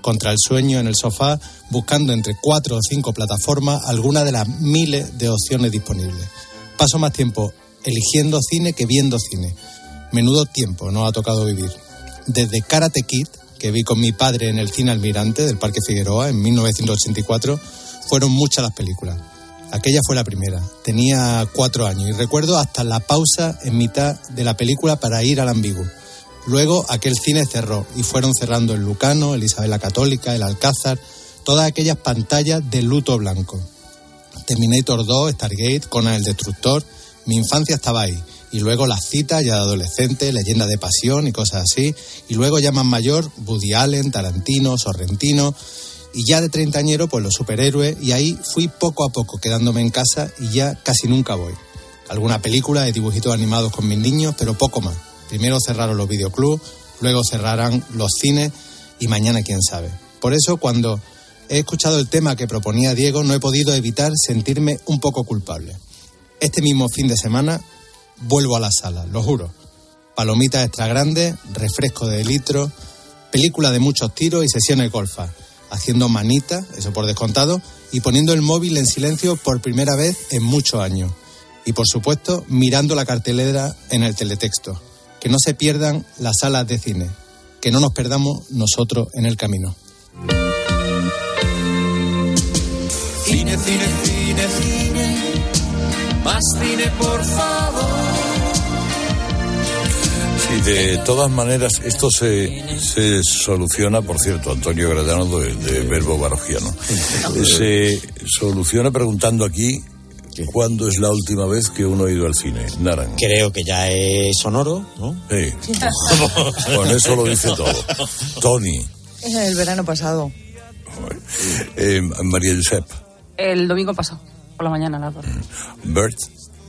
Speaker 49: contra el sueño en el sofá, buscando entre cuatro o cinco plataformas alguna de las miles de opciones disponibles. Paso más tiempo eligiendo cine que viendo cine. Menudo tiempo nos ha tocado vivir. Desde Karate Kid, que vi con mi padre en el cine Almirante del Parque Figueroa en 1984, fueron muchas las películas. Aquella fue la primera. Tenía cuatro años y recuerdo hasta la pausa en mitad de la película para ir al ambiguo. Luego aquel cine cerró y fueron cerrando el Lucano, el Isabel la Católica, el Alcázar, todas aquellas pantallas de luto blanco. Terminator 2, Stargate, Conan el Destructor, mi infancia estaba ahí. Y luego las citas ya de adolescente, leyenda de pasión y cosas así. Y luego ya más mayor, Woody Allen, Tarantino, Sorrentino. Y ya de treintañero, pues los superhéroes. Y ahí fui poco a poco quedándome en casa y ya casi nunca voy. Alguna película de dibujitos animados con mis niños, pero poco más. Primero cerraron los videoclubs, luego cerrarán los cines y mañana quién sabe. Por eso cuando he escuchado el tema que proponía Diego no he podido evitar sentirme un poco culpable. Este mismo fin de semana vuelvo a la sala, lo juro. Palomitas extra grandes, refresco de litro, película de muchos tiros y sesiones golfas, haciendo manita, eso por descontado, y poniendo el móvil en silencio por primera vez en muchos años. Y por supuesto, mirando la cartelera en el teletexto. Que no se pierdan las salas de cine. Que no nos perdamos nosotros en el camino.
Speaker 41: Cine, cine, cine, cine. Más cine, por favor.
Speaker 29: Sí, de todas maneras, esto se, se soluciona, por cierto, Antonio Gradano de, de Verbo Barogiano. Se soluciona preguntando aquí cuándo es la última vez que uno ha ido al cine. Naran.
Speaker 32: Creo que ya es sonoro, ¿no?
Speaker 29: Sí. Con eso lo dice todo. Tony,
Speaker 28: El verano pasado.
Speaker 29: eh, María Josep,
Speaker 33: El domingo pasado, por la mañana, a las dos.
Speaker 29: Bert.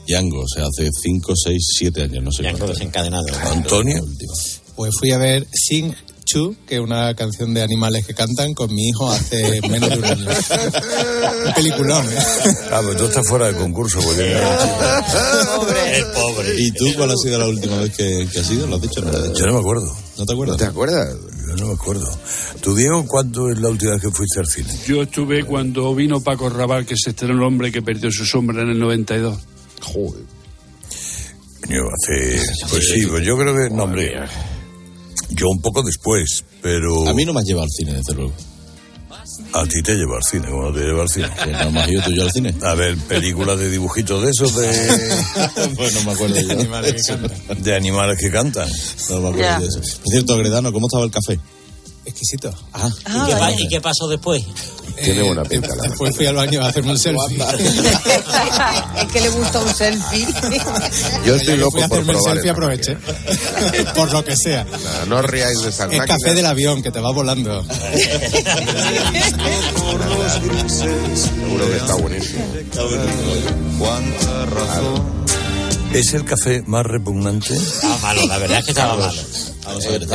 Speaker 48: Django, o sea, hace 5, 6, 7 años, no sé
Speaker 32: Django desencadenado.
Speaker 29: Antonio.
Speaker 49: Pues fui a ver Sing Chu, que es una canción de animales que cantan, con mi hijo hace menos de un año. un peliculón, ¿eh?
Speaker 29: Ah, pues tú estás fuera de concurso, porque
Speaker 32: Es pobre.
Speaker 48: ¿Y tú cuál ha sido la última vez que, que has ido? ¿Lo has dicho? No,
Speaker 29: yo no me acuerdo.
Speaker 48: ¿No te acuerdas?
Speaker 30: ¿Te acuerdas?
Speaker 29: Yo no me acuerdo. ¿Tú, Diego, cuándo es la última vez que fuiste al cine?
Speaker 47: Yo estuve cuando vino Paco Raval, que se estrenó el hombre que perdió su sombra en el 92.
Speaker 30: Joder.
Speaker 29: Coño, hace... Pues sí, pues yo creo que... No, hombre, yo un poco después, pero...
Speaker 48: A mí no me has llevado al cine, desde luego.
Speaker 29: A ti te lleva al cine, ¿cómo te lleva al cine?
Speaker 48: No me has ido tú y yo al cine.
Speaker 29: A ver, películas de dibujitos de esos, de,
Speaker 48: pues no me acuerdo yo.
Speaker 49: animales que cantan.
Speaker 29: de animales que cantan.
Speaker 48: No me acuerdo
Speaker 33: Ya.
Speaker 48: de eso. Por cierto, Gredano, ¿cómo estaba el café?
Speaker 49: Exquisito.
Speaker 48: Ah,
Speaker 32: ¿Y, qué, y qué pasó después?
Speaker 30: Tiene
Speaker 49: Eh,
Speaker 30: buena pinta, la
Speaker 49: Después fui al baño a hacerme un selfie.
Speaker 28: es que le gusta un selfie.
Speaker 30: Yo estoy
Speaker 49: Fui
Speaker 30: loco
Speaker 49: a
Speaker 30: por
Speaker 49: hacerme el
Speaker 30: probar.
Speaker 49: selfie,
Speaker 30: el
Speaker 49: aproveché. Por lo que sea.
Speaker 30: No os riáis de esas
Speaker 49: Es
Speaker 30: máquinas.
Speaker 49: café del avión, que te va volando.
Speaker 30: Seguro que está buenísimo.
Speaker 29: ¿Es el café más repugnante
Speaker 32: Estaba malo, la verdad es que estaba malo.
Speaker 48: Vamos a ver,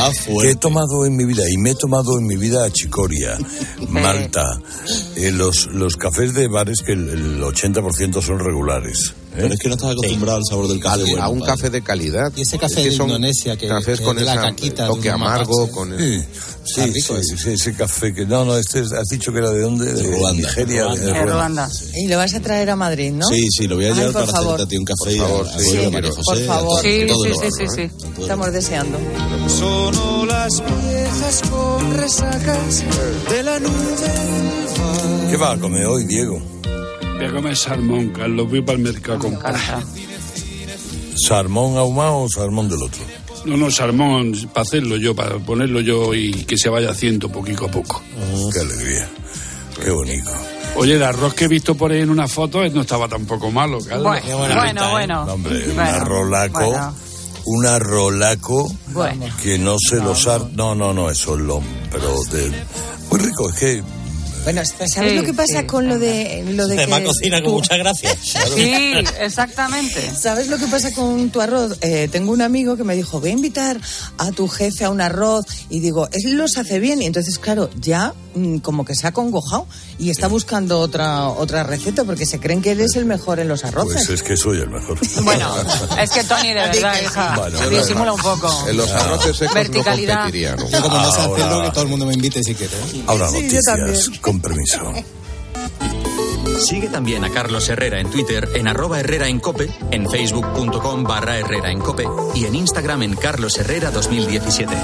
Speaker 29: he tomado en mi vida? Y me he tomado en mi vida achicoria, malta, eh, los, los cafés de bares que el, el 80% son regulares. ¿Eh?
Speaker 48: Pero es que no estás acostumbrado al sabor del café. bueno,
Speaker 30: a un
Speaker 48: padre.
Speaker 30: café de calidad.
Speaker 49: Y ese café
Speaker 30: Es que
Speaker 49: de
Speaker 30: son
Speaker 49: Indonesia que-
Speaker 30: cafés
Speaker 49: que
Speaker 30: con
Speaker 49: de la
Speaker 30: esa
Speaker 49: caquita, de
Speaker 30: toque amargo,
Speaker 49: mapache.
Speaker 30: con
Speaker 29: Sí, sí,
Speaker 49: rico
Speaker 29: sí, sí, ese café que... No, no, este es- has dicho que era de dónde? De,
Speaker 48: Ruanda.
Speaker 29: Nigeria. de
Speaker 33: Ruanda.
Speaker 28: Y lo vas a traer a Madrid, ¿no?
Speaker 48: Sí, sí, lo voy a llevar
Speaker 28: por
Speaker 48: para
Speaker 28: favor.
Speaker 48: hacerte un café
Speaker 30: Por favor, sí, sí, por
Speaker 28: favor.
Speaker 33: Sí, sí,
Speaker 48: el
Speaker 33: sí, sí, sí.
Speaker 48: El
Speaker 28: Estamos deseando.
Speaker 41: Sonó las viejas con resacas de la nube.
Speaker 29: ¿Qué va a comer hoy, Diego?
Speaker 47: Voy a comer salmón, Carlos. Voy para el mercado a comprar.
Speaker 29: ¿Salmón ahumado o salmón del otro?
Speaker 47: No, no, salmón, para hacerlo yo, para ponerlo yo y que se vaya haciendo poquito a poco.
Speaker 29: Qué alegría. Qué bonito.
Speaker 47: Oye, el arroz que he visto por ahí en una foto eh, no estaba tampoco malo, Carlos.
Speaker 33: Bueno, bueno, bueno.
Speaker 29: No, hombre, un
Speaker 33: Bueno,
Speaker 29: arrolaco.
Speaker 33: bueno.
Speaker 29: Un arrolaco
Speaker 33: Bueno.
Speaker 29: que no se los. No, no, no, eso es lo... Pero de... Muy rico, es que...
Speaker 28: Bueno, ¿sabes
Speaker 33: Sí,
Speaker 28: lo que pasa
Speaker 33: sí.
Speaker 28: con lo de lo de que
Speaker 32: cocina con
Speaker 28: tú-
Speaker 32: mucha gracia.
Speaker 33: Sí, exactamente.
Speaker 28: ¿Sabes lo que pasa con tu arroz? Eh, tengo un amigo que me dijo, voy a invitar a tu jefe a un arroz. Y digo, él los hace bien. Y entonces, claro, ya mm, como que se ha congojado y está buscando otra, otra receta porque se creen que él es el mejor en los arroces.
Speaker 29: Pues es que soy el mejor.
Speaker 33: Bueno, es que Tony, de verdad, hija,
Speaker 29: Bueno,
Speaker 33: disimula un poco.
Speaker 30: En los arroces secos
Speaker 33: Verticalidad.
Speaker 30: no competiría, ¿no?
Speaker 49: Yo como no sé
Speaker 29: Ahora-
Speaker 49: hacerlo, que todo el mundo me invite si quiere.
Speaker 29: Ahora
Speaker 28: Sí, yo
Speaker 29: noticias,
Speaker 28: también.
Speaker 29: con permiso.
Speaker 22: Sigue también a Carlos Herrera en Twitter en arroba Herrera en Cope, en facebook.com barra Herrera en Cope y en Instagram en Carlos Herrera 2017.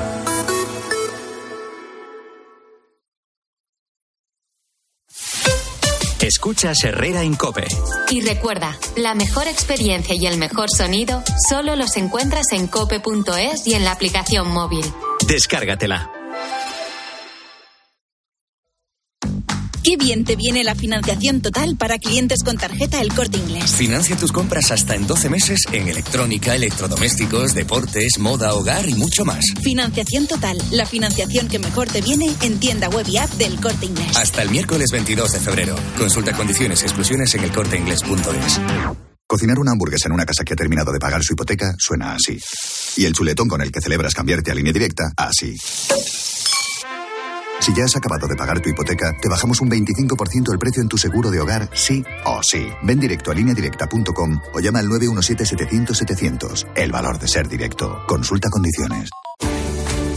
Speaker 22: Escuchas Herrera en Cope.
Speaker 3: Y recuerda, la mejor experiencia y el mejor sonido solo los encuentras en cope.es y en la aplicación móvil.
Speaker 22: Descárgatela.
Speaker 40: Qué bien te viene la financiación total para clientes con tarjeta El Corte Inglés.
Speaker 22: Financia tus compras hasta en 12 meses en electrónica, electrodomésticos, deportes, moda, hogar y mucho más.
Speaker 40: Financiación total, la financiación que mejor te viene en tienda web y app del Corte Inglés.
Speaker 22: Hasta el miércoles 22 de febrero. Consulta condiciones y exclusiones en elcorteinglés.es.
Speaker 50: Cocinar una hamburguesa en una casa que ha terminado de pagar su hipoteca suena así. Y el chuletón con el que celebras cambiarte a línea directa, así. Si ya has acabado de pagar tu hipoteca, te bajamos un 25% el precio en tu seguro de hogar, sí o sí. Ven directo a lineadirecta.com o llama al 917-700-700. El valor de ser directo. Consulta condiciones.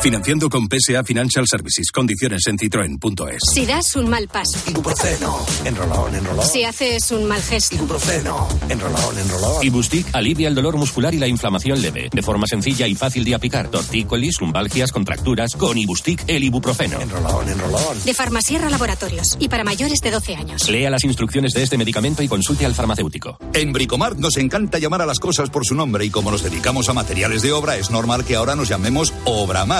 Speaker 51: Financiando con PSA Financial Services. Condiciones en citroen.es.
Speaker 52: Si das un mal paso.
Speaker 53: Ibuprofeno. Enrolón, enrolón.
Speaker 52: Si haces un mal gesto.
Speaker 53: Ibuprofeno. Enrolón, enrolón.
Speaker 15: Ibustic alivia el dolor muscular y la inflamación leve. De forma sencilla y fácil de aplicar. Tortícolis, lumbalgias, contracturas. Con Ibustic, el ibuprofeno.
Speaker 53: Enrolón, enrolón.
Speaker 52: De Farmasierra Laboratorios. Y para mayores de 12 años.
Speaker 15: Lea las instrucciones de este medicamento y consulte al farmacéutico.
Speaker 45: En Bricomart nos encanta llamar a las cosas por su nombre y como nos dedicamos a materiales de obra, es normal que ahora nos llamemos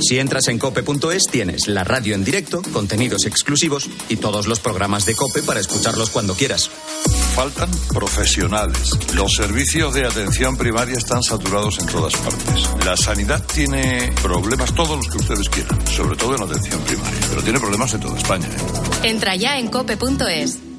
Speaker 22: Si entras en cope.es tienes la radio en directo, contenidos exclusivos y todos los programas de cope para escucharlos cuando quieras.
Speaker 29: Faltan profesionales. Los servicios de atención primaria están saturados en todas partes. La sanidad tiene problemas todos los que ustedes quieran, sobre todo en atención primaria, pero tiene problemas en toda España. ¿eh?
Speaker 3: Entra ya en cope.es.